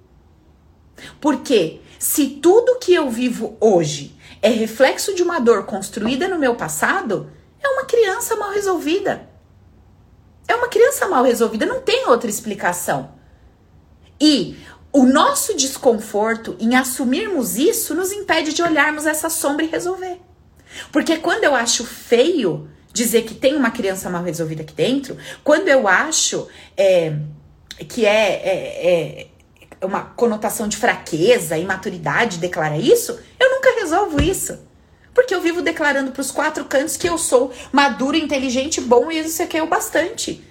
Porque se tudo que eu vivo hoje é reflexo de uma dor construída no meu passado, é uma criança mal resolvida. É uma criança mal resolvida, não tem outra explicação. E o nosso desconforto em assumirmos isso nos impede de olharmos essa sombra e resolver. Porque quando eu acho feio dizer que tem uma criança mal resolvida aqui dentro, quando eu acho é, que é, é, é uma conotação de fraqueza, imaturidade declara isso, eu nunca resolvo isso. Porque eu vivo declarando para os quatro cantos que eu sou maduro, inteligente, bom e isso aqui é o bastante.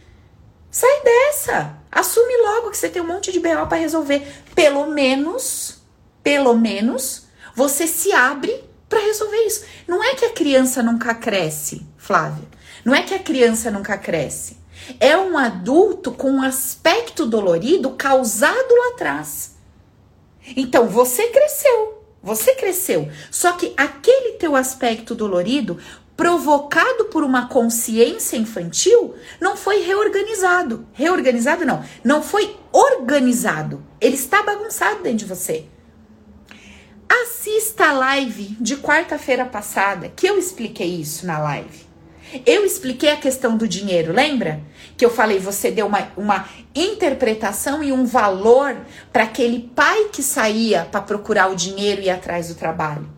Sai dessa. Assume logo que você tem um monte de BO para resolver. Pelo menos, pelo menos, você se abre para resolver isso. Não é que a criança nunca cresce, Flávia. Não é que a criança nunca cresce. É um adulto com um aspecto dolorido causado lá atrás. Então, você cresceu. Você cresceu. Só que aquele teu aspecto dolorido, provocado por uma consciência infantil, não foi reorganizado. Reorganizado não, não foi organizado. Ele está bagunçado dentro de você. Assista a live de quarta-feira passada, que eu expliquei isso na live. Eu expliquei a questão do dinheiro, lembra? Que eu falei, você deu uma, uma interpretação e um valor para aquele pai que saía para procurar o dinheiro e ir atrás do trabalho.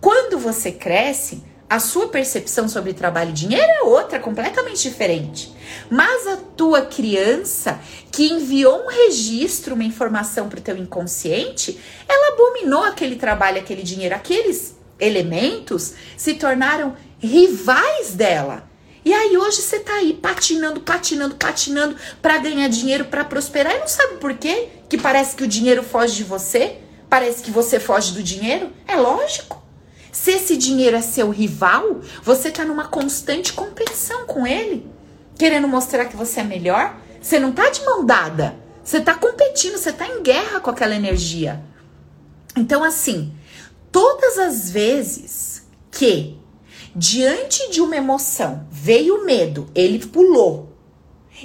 Quando você cresce, a sua percepção sobre trabalho e dinheiro é outra, completamente diferente. Mas a tua criança que enviou um registro, uma informação para o teu inconsciente, ela abominou aquele trabalho, aquele dinheiro, aqueles elementos se tornaram rivais dela. E aí hoje você tá aí patinando, patinando, patinando para ganhar dinheiro, para prosperar e não sabe por quê? Que parece que o dinheiro foge de você? Parece que você foge do dinheiro? É lógico. Se esse dinheiro é seu rival, você tá numa constante competição com ele, querendo mostrar que você é melhor. Você não tá de mão dada. Você tá competindo, você tá em guerra com aquela energia. Então assim, todas as vezes que Diante de uma emoção, veio o medo, ele pulou.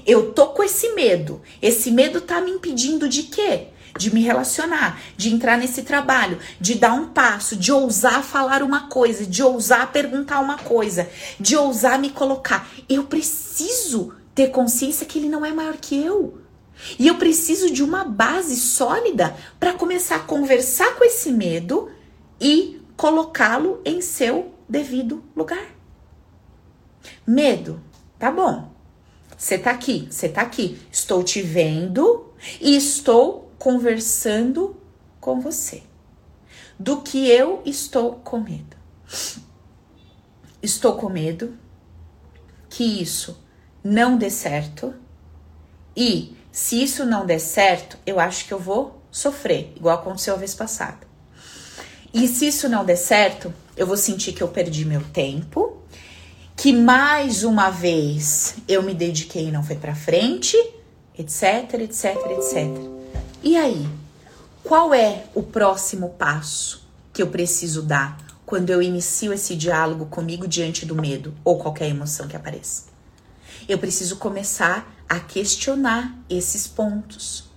Eu tô com esse medo. Esse medo tá me impedindo de quê? De me relacionar, de entrar nesse trabalho, de dar um passo, de ousar falar uma coisa, de ousar perguntar uma coisa, de ousar me colocar. Eu preciso ter consciência que ele não é maior que eu. E eu preciso de uma base sólida para começar a conversar com esse medo e colocá-lo em seu devido lugar. Medo, tá bom. Você tá aqui, você tá aqui. Estou te vendo e estou conversando com você. Do que eu estou com medo. Estou com medo que isso não dê certo e se isso não der certo, eu acho que eu vou sofrer, igual aconteceu a vez passada. E se isso não der certo, eu vou sentir que eu perdi meu tempo, que mais uma vez eu me dediquei e não foi para frente, etc, etc, etc. E aí, qual é o próximo passo que eu preciso dar quando eu inicio esse diálogo comigo diante do medo ou qualquer emoção que apareça? Eu preciso começar a questionar esses pontos.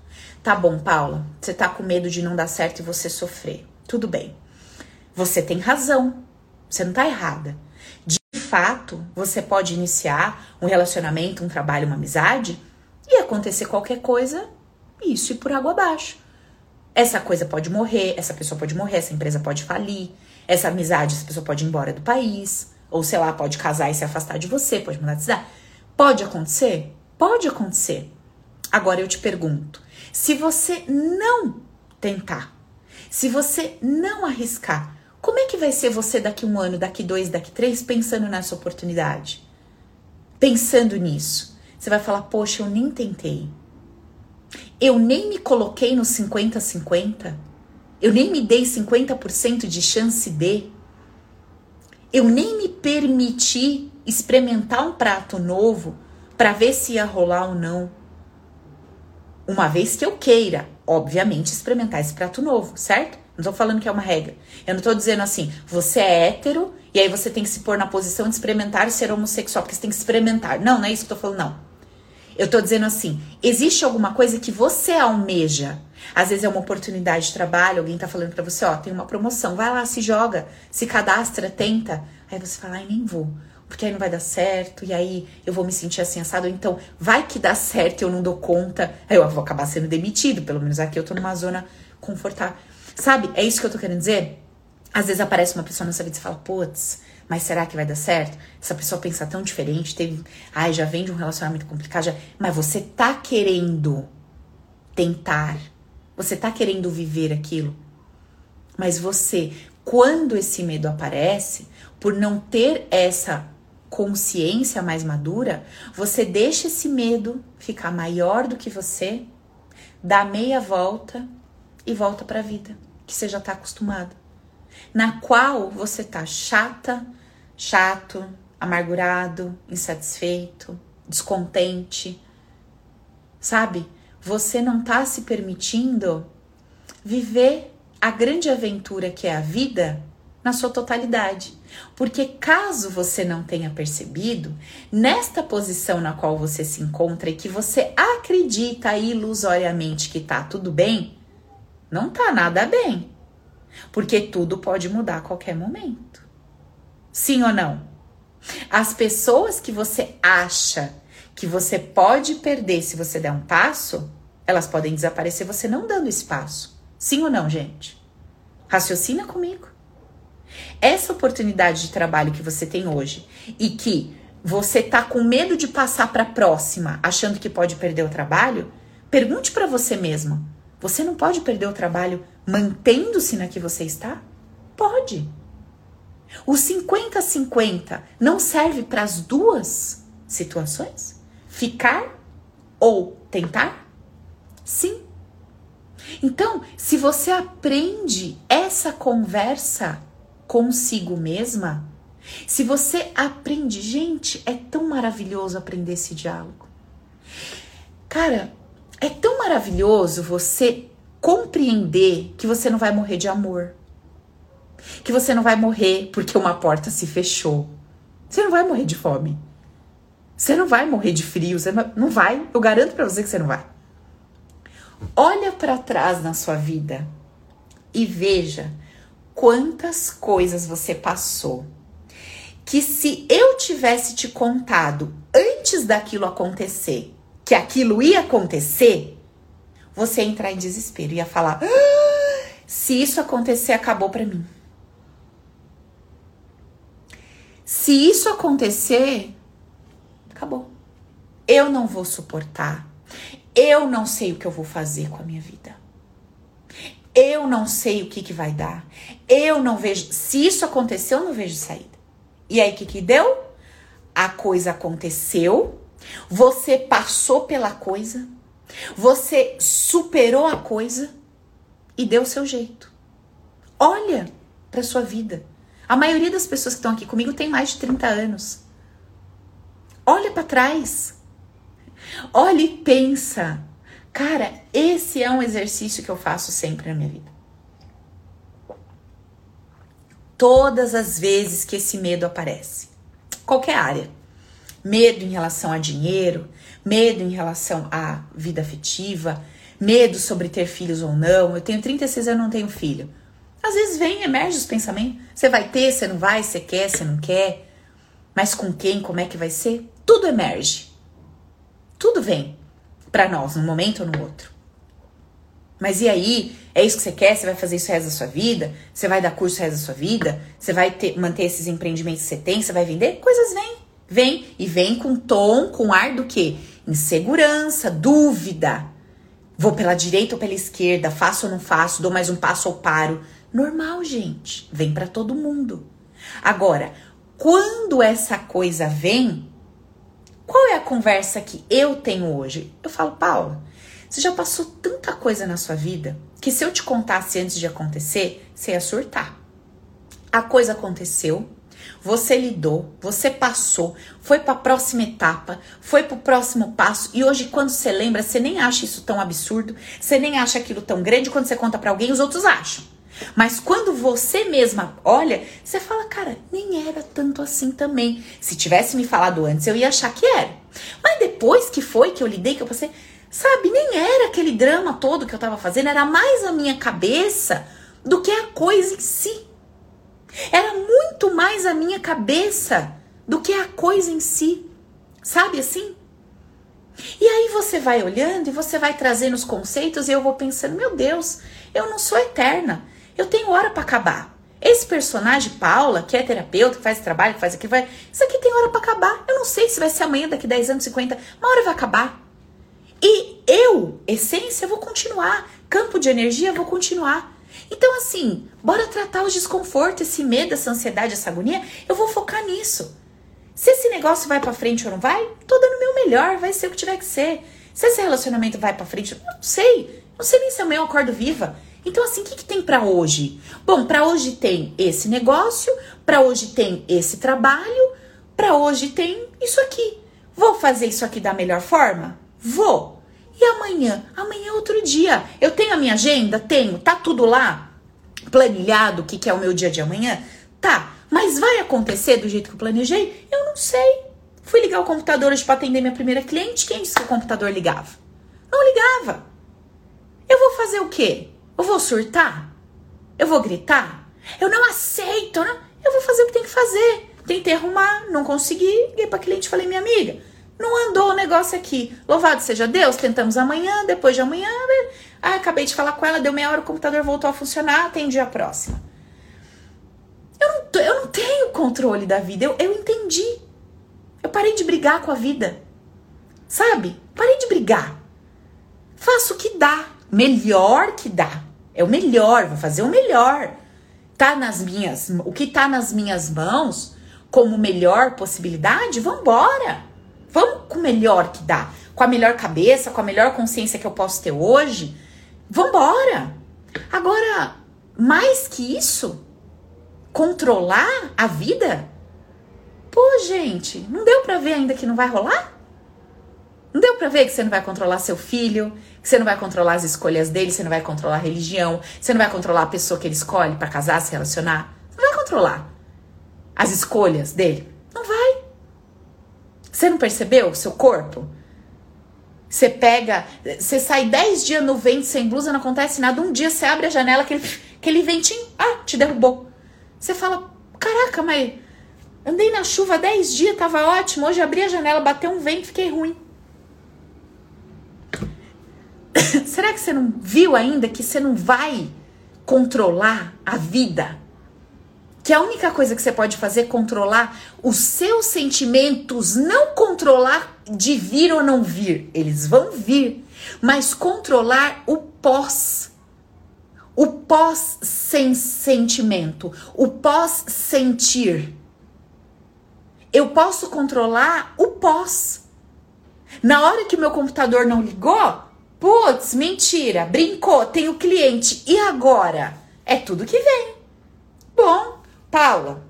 Tá bom, Paula, você tá com medo de não dar certo e você sofrer. Tudo bem. Você tem razão. Você não tá errada. De fato, você pode iniciar um relacionamento, um trabalho, uma amizade e acontecer qualquer coisa e isso ir por água abaixo. Essa coisa pode morrer, essa pessoa pode morrer, essa empresa pode falir, essa amizade, essa pessoa pode ir embora do país, ou sei lá, pode casar e se afastar de você, pode mudar de cidade. Pode acontecer? Pode acontecer. Agora eu te pergunto: se você não tentar, se você não arriscar, como é que vai ser você daqui um ano, daqui dois, daqui três, pensando nessa oportunidade? Pensando nisso. Você vai falar, poxa, eu nem tentei. Eu nem me coloquei no 50-50. Eu nem me dei 50% de chance de. Eu nem me permiti experimentar um prato novo para ver se ia rolar ou não. Uma vez que eu queira, obviamente, experimentar esse prato novo, certo? Não tô falando que é uma regra. Eu não tô dizendo assim, você é hétero e aí você tem que se pôr na posição de experimentar ser homossexual, porque você tem que experimentar. Não, não é isso que eu tô falando, não. Eu tô dizendo assim, existe alguma coisa que você almeja. Às vezes é uma oportunidade de trabalho, alguém tá falando para você, ó, tem uma promoção, vai lá, se joga, se cadastra, tenta. Aí você fala, ai, nem vou porque aí não vai dar certo, e aí eu vou me sentir assim assado, então vai que dá certo e eu não dou conta, aí eu vou acabar sendo demitido, pelo menos aqui eu tô numa zona confortável. Sabe? É isso que eu tô querendo dizer? Às vezes aparece uma pessoa na sua vida e você fala, putz, mas será que vai dar certo? Essa pessoa pensa tão diferente, teve. Ai, já vem de um relacionamento complicado, já. Mas você tá querendo tentar. Você tá querendo viver aquilo. Mas você, quando esse medo aparece, por não ter essa consciência mais madura, você deixa esse medo ficar maior do que você, dá meia volta e volta para a vida que você já está acostumado, na qual você tá chata, chato, amargurado, insatisfeito, descontente, sabe? Você não tá se permitindo viver a grande aventura que é a vida na sua totalidade. Porque caso você não tenha percebido, nesta posição na qual você se encontra e que você acredita ilusoriamente que tá tudo bem, não tá nada bem. Porque tudo pode mudar a qualquer momento. Sim ou não? As pessoas que você acha que você pode perder se você der um passo, elas podem desaparecer você não dando espaço. Sim ou não, gente? Raciocina comigo. Essa oportunidade de trabalho que você tem hoje e que você tá com medo de passar para a próxima, achando que pode perder o trabalho, pergunte para você mesmo: você não pode perder o trabalho mantendo-se na que você está? Pode. O 50-50 não serve para as duas situações? Ficar ou tentar? Sim. Então, se você aprende essa conversa consigo mesma, se você aprende, gente, é tão maravilhoso aprender esse diálogo. Cara, é tão maravilhoso você compreender que você não vai morrer de amor. Que você não vai morrer porque uma porta se fechou. Você não vai morrer de fome. Você não vai morrer de frio, você não vai. Eu garanto para você que você não vai. Olha para trás na sua vida e veja quantas coisas você passou. Que se eu tivesse te contado antes daquilo acontecer, que aquilo ia acontecer, você ia entrar em desespero, ia falar: ah, se isso acontecer, acabou para mim. Se isso acontecer, acabou. Eu não vou suportar. Eu não sei o que eu vou fazer com a minha vida. Eu não sei o que, que vai dar. Eu não vejo. Se isso aconteceu, eu não vejo saída. E aí, o que, que deu? A coisa aconteceu. Você passou pela coisa. Você superou a coisa e deu o seu jeito. Olha para sua vida. A maioria das pessoas que estão aqui comigo tem mais de 30 anos. Olha para trás. Olha e pensa. Cara, esse é um exercício que eu faço sempre na minha vida. Todas as vezes que esse medo aparece, qualquer área, medo em relação a dinheiro, medo em relação à vida afetiva, medo sobre ter filhos ou não. Eu tenho 36 anos, não tenho filho. Às vezes vem, emerge os pensamentos. Você vai ter, você não vai, você quer, você não quer. Mas com quem, como é que vai ser? Tudo emerge. Tudo vem para nós, num momento ou no outro. Mas e aí? É isso que você quer? Você vai fazer isso o resto da sua vida? Você vai dar curso o resto da sua vida? Você vai ter, manter esses empreendimentos que você tem? Você vai vender? Coisas vêm. Vem. E vem com tom, com ar do quê? Insegurança, dúvida. Vou pela direita ou pela esquerda? Faço ou não faço? Dou mais um passo ou paro? Normal, gente. Vem para todo mundo. Agora, quando essa coisa vem, qual é a conversa que eu tenho hoje? Eu falo, Paula, você já passou tanta coisa na sua vida que se eu te contasse antes de acontecer, você ia surtar. A coisa aconteceu, você lidou, você passou, foi para a próxima etapa, foi para o próximo passo e hoje quando você lembra, você nem acha isso tão absurdo, você nem acha aquilo tão grande, quando você conta para alguém, os outros acham. Mas quando você mesma olha, você fala, cara, nem era tanto assim também. Se tivesse me falado antes, eu ia achar que era. Mas depois que foi que eu lidei, que eu passei, sabe, nem era aquele drama todo que eu tava fazendo, era mais a minha cabeça do que a coisa em si. Era muito mais a minha cabeça do que a coisa em si. Sabe assim? E aí você vai olhando e você vai trazendo os conceitos e eu vou pensando, meu Deus, eu não sou eterna. Eu tenho hora para acabar. Esse personagem, Paula, que é terapeuta, que faz trabalho, que faz aquilo, vai. Isso aqui tem hora para acabar. Eu não sei se vai ser amanhã, daqui 10 anos, 50. Uma hora vai acabar. E eu, essência, vou continuar. Campo de energia, vou continuar. Então, assim, bora tratar os desconfortos, esse medo, essa ansiedade, essa agonia. Eu vou focar nisso. Se esse negócio vai para frente ou não vai, tô dando o meu melhor, vai ser o que tiver que ser. Se esse relacionamento vai para frente, não sei. Não sei nem se amanhã eu acordo viva. Então, assim, o que, que tem para hoje? Bom, para hoje tem esse negócio, para hoje tem esse trabalho, para hoje tem isso aqui. Vou fazer isso aqui da melhor forma? Vou. E amanhã? Amanhã é outro dia. Eu tenho a minha agenda? Tenho. Tá tudo lá? Planilhado o que, que é o meu dia de amanhã? Tá. Mas vai acontecer do jeito que eu planejei? Eu não sei. Fui ligar o computador hoje para atender minha primeira cliente. Quem disse que o computador ligava? Não ligava. Eu vou fazer o quê? Eu vou surtar? Eu vou gritar? Eu não aceito, né? Eu vou fazer o que tem que fazer. Tentei arrumar, não consegui. Liguei pra cliente e falei, minha amiga, não andou o negócio aqui. Louvado seja Deus, tentamos amanhã, depois de amanhã. Ah, acabei de falar com ela, deu meia hora, o computador voltou a funcionar, atendi a próxima. Eu não, eu não tenho controle da vida, eu, eu entendi. Eu parei de brigar com a vida. Sabe? Parei de brigar. Faço o que dá melhor que dá. É o melhor, vou fazer o melhor. Tá nas minhas, o que tá nas minhas mãos como melhor possibilidade, vambora. Vamos com o melhor que dá, com a melhor cabeça, com a melhor consciência que eu posso ter hoje. Vambora. Agora, mais que isso, controlar a vida? Pô, gente, não deu para ver ainda que não vai rolar? Não deu para ver que você não vai controlar seu filho, que você não vai controlar as escolhas dele, você não vai controlar a religião, você não vai controlar a pessoa que ele escolhe para casar, se relacionar. Você não vai controlar as escolhas dele. Você não percebeu o seu corpo? Você pega, você sai 10 dias no vento sem blusa, não acontece nada. Um dia você abre a janela, aquele, aquele ventinho, ah, te derrubou. Você fala, caraca, mas andei na chuva 10 dias, tava ótimo. Hoje abri a janela, bateu um vento, fiquei ruim. (coughs) Será que você não viu ainda que você não vai controlar a vida? Que a única coisa que você pode fazer é controlar os seus sentimentos, não controlar de vir ou não vir. Eles vão vir, mas controlar o pós. O pós sem sentimento, o pós sentir. Eu posso controlar o pós. Na hora que meu computador não ligou, putz, mentira, brincou, tenho cliente. E agora? É tudo que vem. Bom, Paula,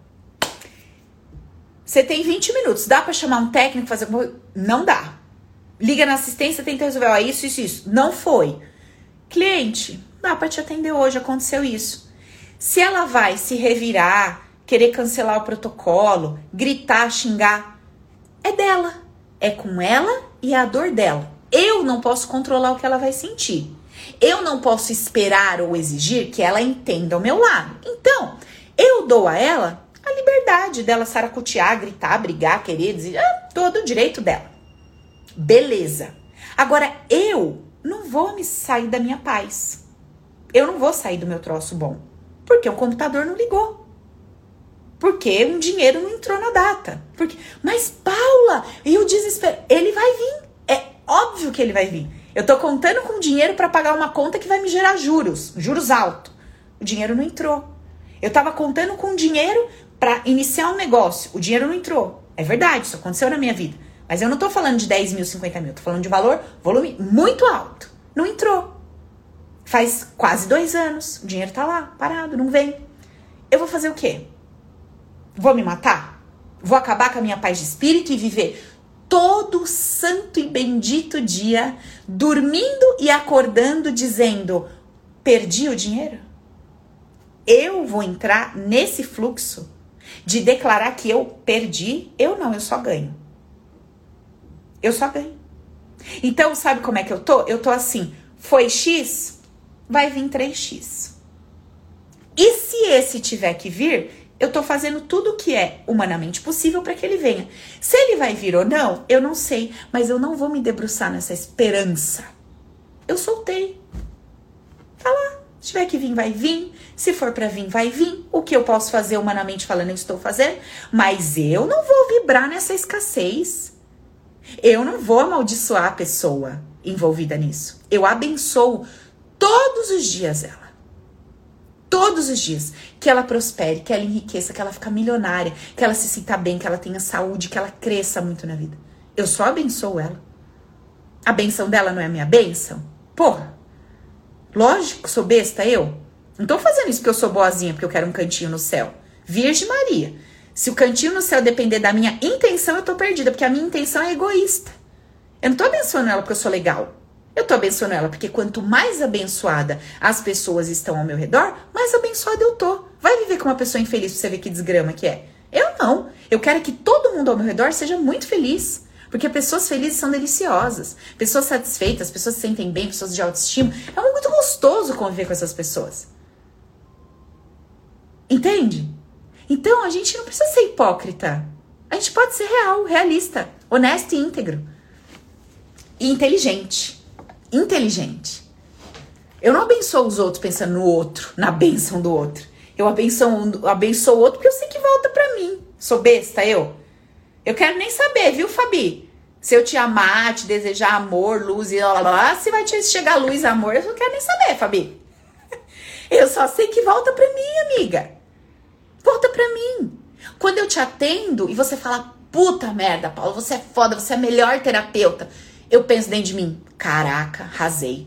você tem 20 minutos. Dá para chamar um técnico fazer Não dá. Liga na assistência, tenta resolver. Ó, isso, isso, isso. Não foi. Cliente, dá para te atender hoje, aconteceu isso. Se ela vai se revirar, querer cancelar o protocolo, gritar, xingar, é dela. É com ela e é a dor dela. Eu não posso controlar o que ela vai sentir. Eu não posso esperar ou exigir que ela entenda o meu lado. Então, eu dou a ela a liberdade dela saracotear, gritar, brigar, querer dizer, ah, todo o direito dela. Beleza. Agora eu não vou me sair da minha paz. Eu não vou sair do meu troço bom. Porque o computador não ligou. Porque um dinheiro não entrou na data. Porque, mas Paula, e o desespero, ele vai vir. É óbvio que ele vai vir. Eu tô contando com dinheiro para pagar uma conta que vai me gerar juros, juros altos. O dinheiro não entrou. Eu tava contando com dinheiro para iniciar um negócio. O dinheiro não entrou. É verdade, isso aconteceu na minha vida. Mas eu não tô falando de 10 mil, 50 mil. Tô falando de valor, volume muito alto. Não entrou. Faz quase dois anos. O dinheiro tá lá, parado, não vem. Eu vou fazer o quê? Vou me matar? Vou acabar com a minha paz de espírito e viver todo santo e bendito dia dormindo e acordando dizendo: perdi o dinheiro? Eu vou entrar nesse fluxo de declarar que eu perdi, eu não, eu só ganho. Eu só ganho. Então, sabe como é que eu tô? Eu tô assim, foi X, vai vir 3X. E se esse tiver que vir, eu tô fazendo tudo o que é humanamente possível para que ele venha. Se ele vai vir ou não, eu não sei, mas eu não vou me debruçar nessa esperança. Eu soltei. Tá lá. Se tiver que vir, vai vir. Se for para vir, vai vir. O que eu posso fazer humanamente falando, eu estou fazendo. Mas eu não vou vibrar nessa escassez. Eu não vou amaldiçoar a pessoa envolvida nisso. Eu abençoo todos os dias ela. Todos os dias. Que ela prospere, que ela enriqueça, que ela fique milionária, que ela se sinta bem, que ela tenha saúde, que ela cresça muito na vida. Eu só abençoo ela. A benção dela não é a minha benção? Porra, Lógico, sou besta eu. Não tô fazendo isso porque eu sou boazinha, porque eu quero um cantinho no céu. Virgem Maria. Se o cantinho no céu depender da minha intenção, eu tô perdida, porque a minha intenção é egoísta. Eu não tô abençoando ela porque eu sou legal. Eu tô abençoando ela porque quanto mais abençoada as pessoas estão ao meu redor, mais abençoada eu tô. Vai viver com uma pessoa infeliz pra você ver que desgrama que é. Eu não. Eu quero que todo mundo ao meu redor seja muito feliz. Porque pessoas felizes são deliciosas. Pessoas satisfeitas, pessoas se sentem bem, pessoas de autoestima. É muito gostoso conviver com essas pessoas. Entende? Então a gente não precisa ser hipócrita. A gente pode ser real, realista, honesto e íntegro. E inteligente. Inteligente. Eu não abençoo os outros pensando no outro, na benção do outro. Eu abençoo, abençoo o outro porque eu sei que volta pra mim. Sou besta, eu? Eu quero nem saber, viu, Fabi? Se eu te amar, te desejar amor, luz e lá, lá, lá, se vai te chegar luz, amor, eu não quero nem saber, Fabi. (laughs) Eu só sei que volta pra mim, amiga. Volta pra mim. Quando eu te atendo e você fala, puta merda, Paulo, você é foda, você é a melhor terapeuta. Eu penso dentro de mim, caraca, rasei.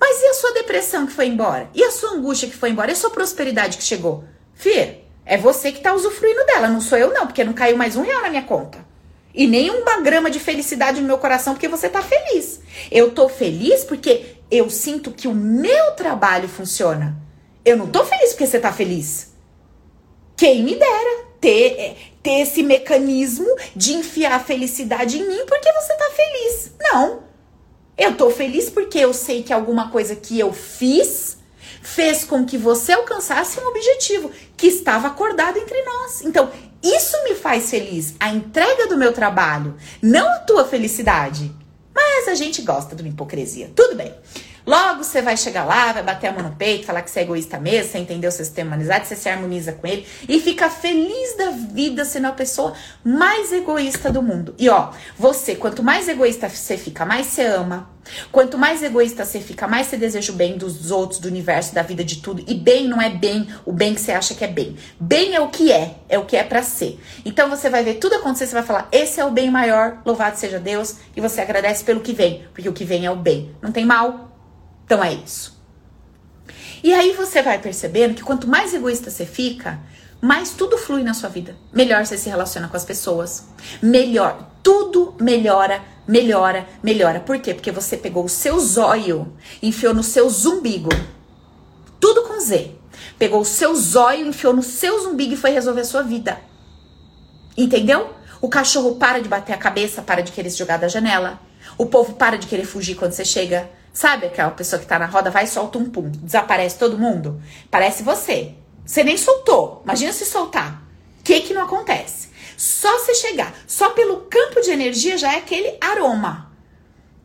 Mas e a sua depressão que foi embora? E a sua angústia que foi embora? E a sua prosperidade que chegou? Fia, é você que tá usufruindo dela, não sou eu não, porque não caiu mais um real na minha conta. E nem uma grama de felicidade no meu coração porque você tá feliz. Eu tô feliz porque eu sinto que o meu trabalho funciona. Eu não tô feliz porque você tá feliz. Quem me dera ter. É, ter esse mecanismo de enfiar a felicidade em mim porque você tá feliz. Não. Eu tô feliz porque eu sei que alguma coisa que eu fiz fez com que você alcançasse um objetivo que estava acordado entre nós. Então, isso me faz feliz, a entrega do meu trabalho, não a tua felicidade. Mas a gente gosta de uma hipocrisia. Tudo bem. Logo você vai chegar lá, vai bater a mão no peito, falar que você é egoísta mesmo, você entendeu o seu sistema humanizado, você se harmoniza com ele e fica feliz da vida sendo a pessoa mais egoísta do mundo. E ó, você, quanto mais egoísta você fica, mais você ama. Quanto mais egoísta você fica, mais você deseja o bem dos outros, do universo, da vida, de tudo. E bem não é bem o bem que você acha que é bem. Bem é o que é, é o que é para ser. Então você vai ver tudo acontecer, você vai falar: esse é o bem maior, louvado seja Deus, e você agradece pelo que vem, porque o que vem é o bem. Não tem mal, então é isso. E aí você vai percebendo que quanto mais egoísta você fica, mais tudo flui na sua vida. Melhor você se relaciona com as pessoas. Melhor, tudo melhora, melhora, melhora. Por quê? Porque você pegou o seu zóio, enfiou no seu zumbigo. Tudo com Z. Pegou o seu zóio, enfiou no seu zumbigo e foi resolver a sua vida. Entendeu? O cachorro para de bater a cabeça, para de querer se jogar da janela. O povo para de querer fugir quando você chega. Sabe aquela pessoa que tá na roda, vai e solta um pum, desaparece todo mundo? Parece você. Você nem soltou. Imagina se soltar. O que que não acontece? Só você chegar, só pelo campo de energia já é aquele aroma.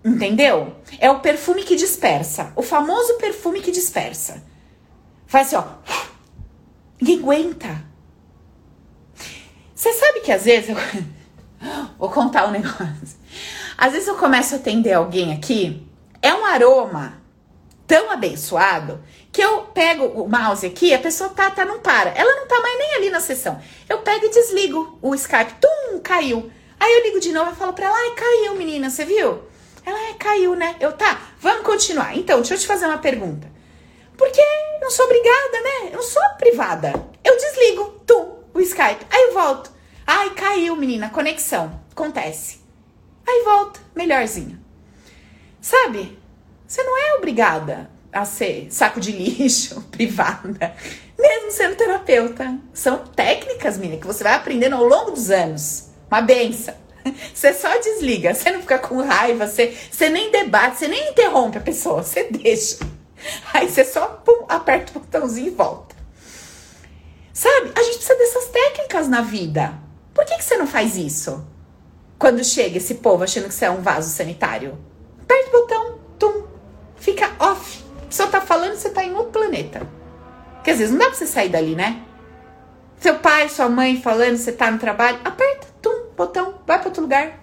Entendeu? É o perfume que dispersa. O famoso perfume que dispersa. Faz assim, ó. Ninguém (gasps) aguenta. Você sabe que às vezes. Eu... (laughs) Vou contar um negócio. Às vezes eu começo a atender alguém aqui é um aroma tão abençoado que eu pego o mouse aqui, a pessoa tá, tá, não para. Ela não tá mais nem ali na sessão. Eu pego e desligo o Skype. Tum, caiu. Aí eu ligo de novo e falo pra ela, ai, caiu, menina, você viu? Ela, é, caiu, né? Eu, tá, vamos continuar. Então, deixa eu te fazer uma pergunta. Porque não sou obrigada, né? Eu não sou privada. Eu desligo, tum, o Skype. Aí eu volto. Ai, caiu, menina, conexão. Acontece. Aí volta, melhorzinho. Sabe? Você não é obrigada a ser saco de lixo, (laughs) privada, mesmo sendo terapeuta. São técnicas, menina, que você vai aprendendo ao longo dos anos. Uma benção. (laughs) Você só desliga, você não fica com raiva, você, você nem debate, você nem interrompe a pessoa, você deixa. Aí você só pum, aperta o botãozinho e volta. Sabe? A gente precisa dessas técnicas na vida. Por que, que você não faz isso? Quando chega esse povo achando que você é um vaso sanitário? aperta o botão, tum, fica off. A pessoa tá falando, você tá em outro planeta. Porque às vezes não dá pra você sair dali, né? Seu pai, sua mãe falando, você tá no trabalho, aperta, tum, botão, vai para outro lugar.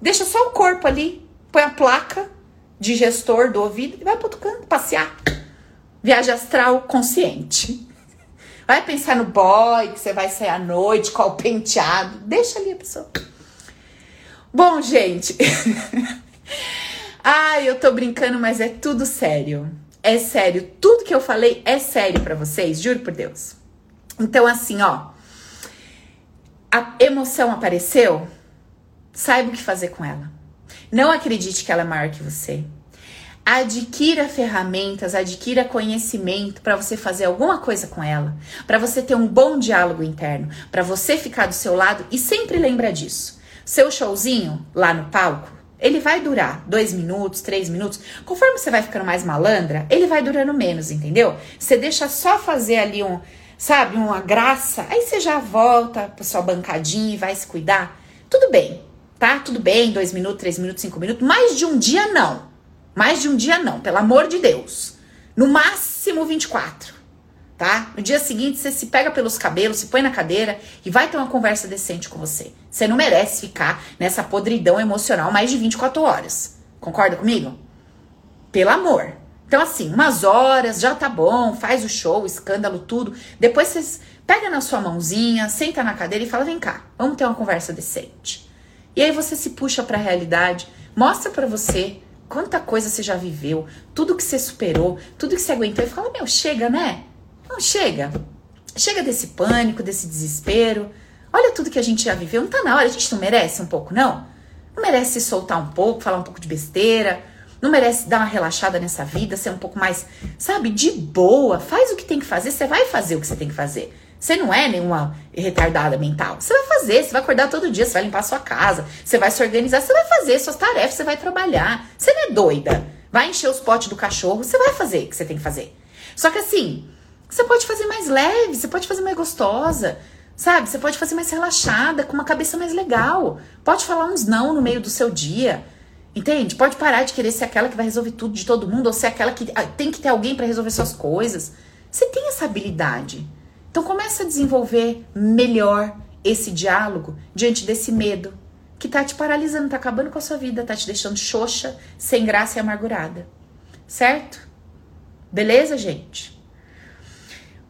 Deixa só o corpo ali, põe a placa de gestor do ouvido e vai para outro canto, passear. Viagem astral consciente. (laughs) Vai pensar no boy, que você vai sair à noite, qual penteado. Deixa ali a pessoa. Bom, gente. (laughs) Ai, eu tô brincando, mas é tudo sério. É sério. Tudo que eu falei é sério para vocês, juro por Deus. Então, assim, ó. A emoção apareceu, saiba o que fazer com ela. Não acredite que ela é maior que você. Adquira ferramentas, adquira conhecimento para você fazer alguma coisa com ela, para você ter um bom diálogo interno, para você ficar do seu lado e sempre lembra disso. Seu showzinho lá no palco ele vai durar dois minutos, três minutos. Conforme você vai ficando mais malandra, ele vai durando menos, entendeu? Você deixa só fazer ali um, sabe, uma graça, aí você já volta pra sua bancadinha e vai se cuidar. Tudo bem, tá? Tudo bem, dois minutos, três minutos, cinco minutos. Mais de um dia, não. Mais de um dia, não, pelo amor de Deus. No máximo 24 tá? No dia seguinte você se pega pelos cabelos, se põe na cadeira e vai ter uma conversa decente com você. Você não merece ficar nessa podridão emocional mais de 24 horas. Concorda comigo? Pelo amor. Então, assim, umas horas já tá bom, faz o show, escândalo, tudo. Depois você pega na sua mãozinha, senta na cadeira e fala: vem cá, vamos ter uma conversa decente. E aí você se puxa para a realidade, mostra para você quanta coisa você já viveu, tudo que você superou, tudo que você aguentou e fala: meu, chega, né? Não, chega. Chega desse pânico, desse desespero. Olha tudo que a gente já viveu. Não tá na hora. A gente não merece um pouco, não? Não merece soltar um pouco, falar um pouco de besteira. Não merece dar uma relaxada nessa vida, ser um pouco mais, sabe, de boa. Faz o que tem que fazer. Você vai fazer o que você tem que fazer. Você não é nenhuma retardada mental. Você vai fazer, você vai acordar todo dia, você vai limpar a sua casa, você vai se organizar, você vai fazer suas tarefas, você vai trabalhar. Você não é doida. Vai encher os potes do cachorro, você vai fazer o que você tem que fazer. Só que assim, você pode fazer mais leve, você pode fazer mais gostosa, sabe? Você pode fazer mais relaxada, com uma cabeça mais legal. Pode falar uns não no meio do seu dia. Entende? Pode parar de querer ser aquela que vai resolver tudo de todo mundo ou ser aquela que ah, tem que ter alguém para resolver suas coisas. Você tem essa habilidade. Então começa a desenvolver melhor esse diálogo diante desse medo que tá te paralisando, tá acabando com a sua vida, tá te deixando xoxa, sem graça e amargurada. Certo? Beleza, gente?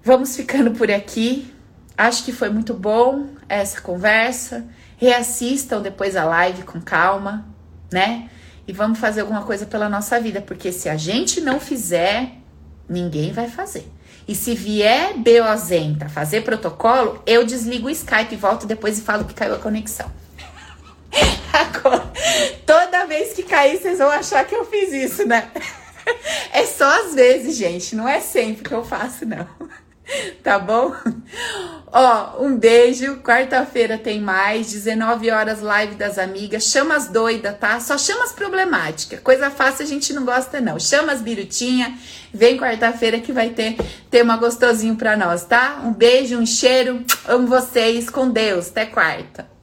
Vamos ficando por aqui. Acho que foi muito bom essa conversa. Reassistam depois a live com calma, né? E vamos fazer alguma coisa pela nossa vida, porque se a gente não fizer, ninguém vai fazer. E se vier Beozen para fazer protocolo, eu desligo o Skype, volto depois e falo que caiu a conexão. (laughs) Agora, toda vez que cair, vocês vão achar que eu fiz isso, né? (laughs) É só às vezes, gente, não é sempre que eu faço, não. (laughs) Tá bom? Ó, um beijo. Quarta-feira tem mais, 19 horas live das amigas. Chama as doidas, tá? Só chama as problemáticas. Coisa fácil a gente não gosta não. Chama as birutinha. Vem quarta-feira que vai ter tema gostosinho pra nós, tá? Um beijo, um cheiro. Amo vocês. Com Deus. Até quarta.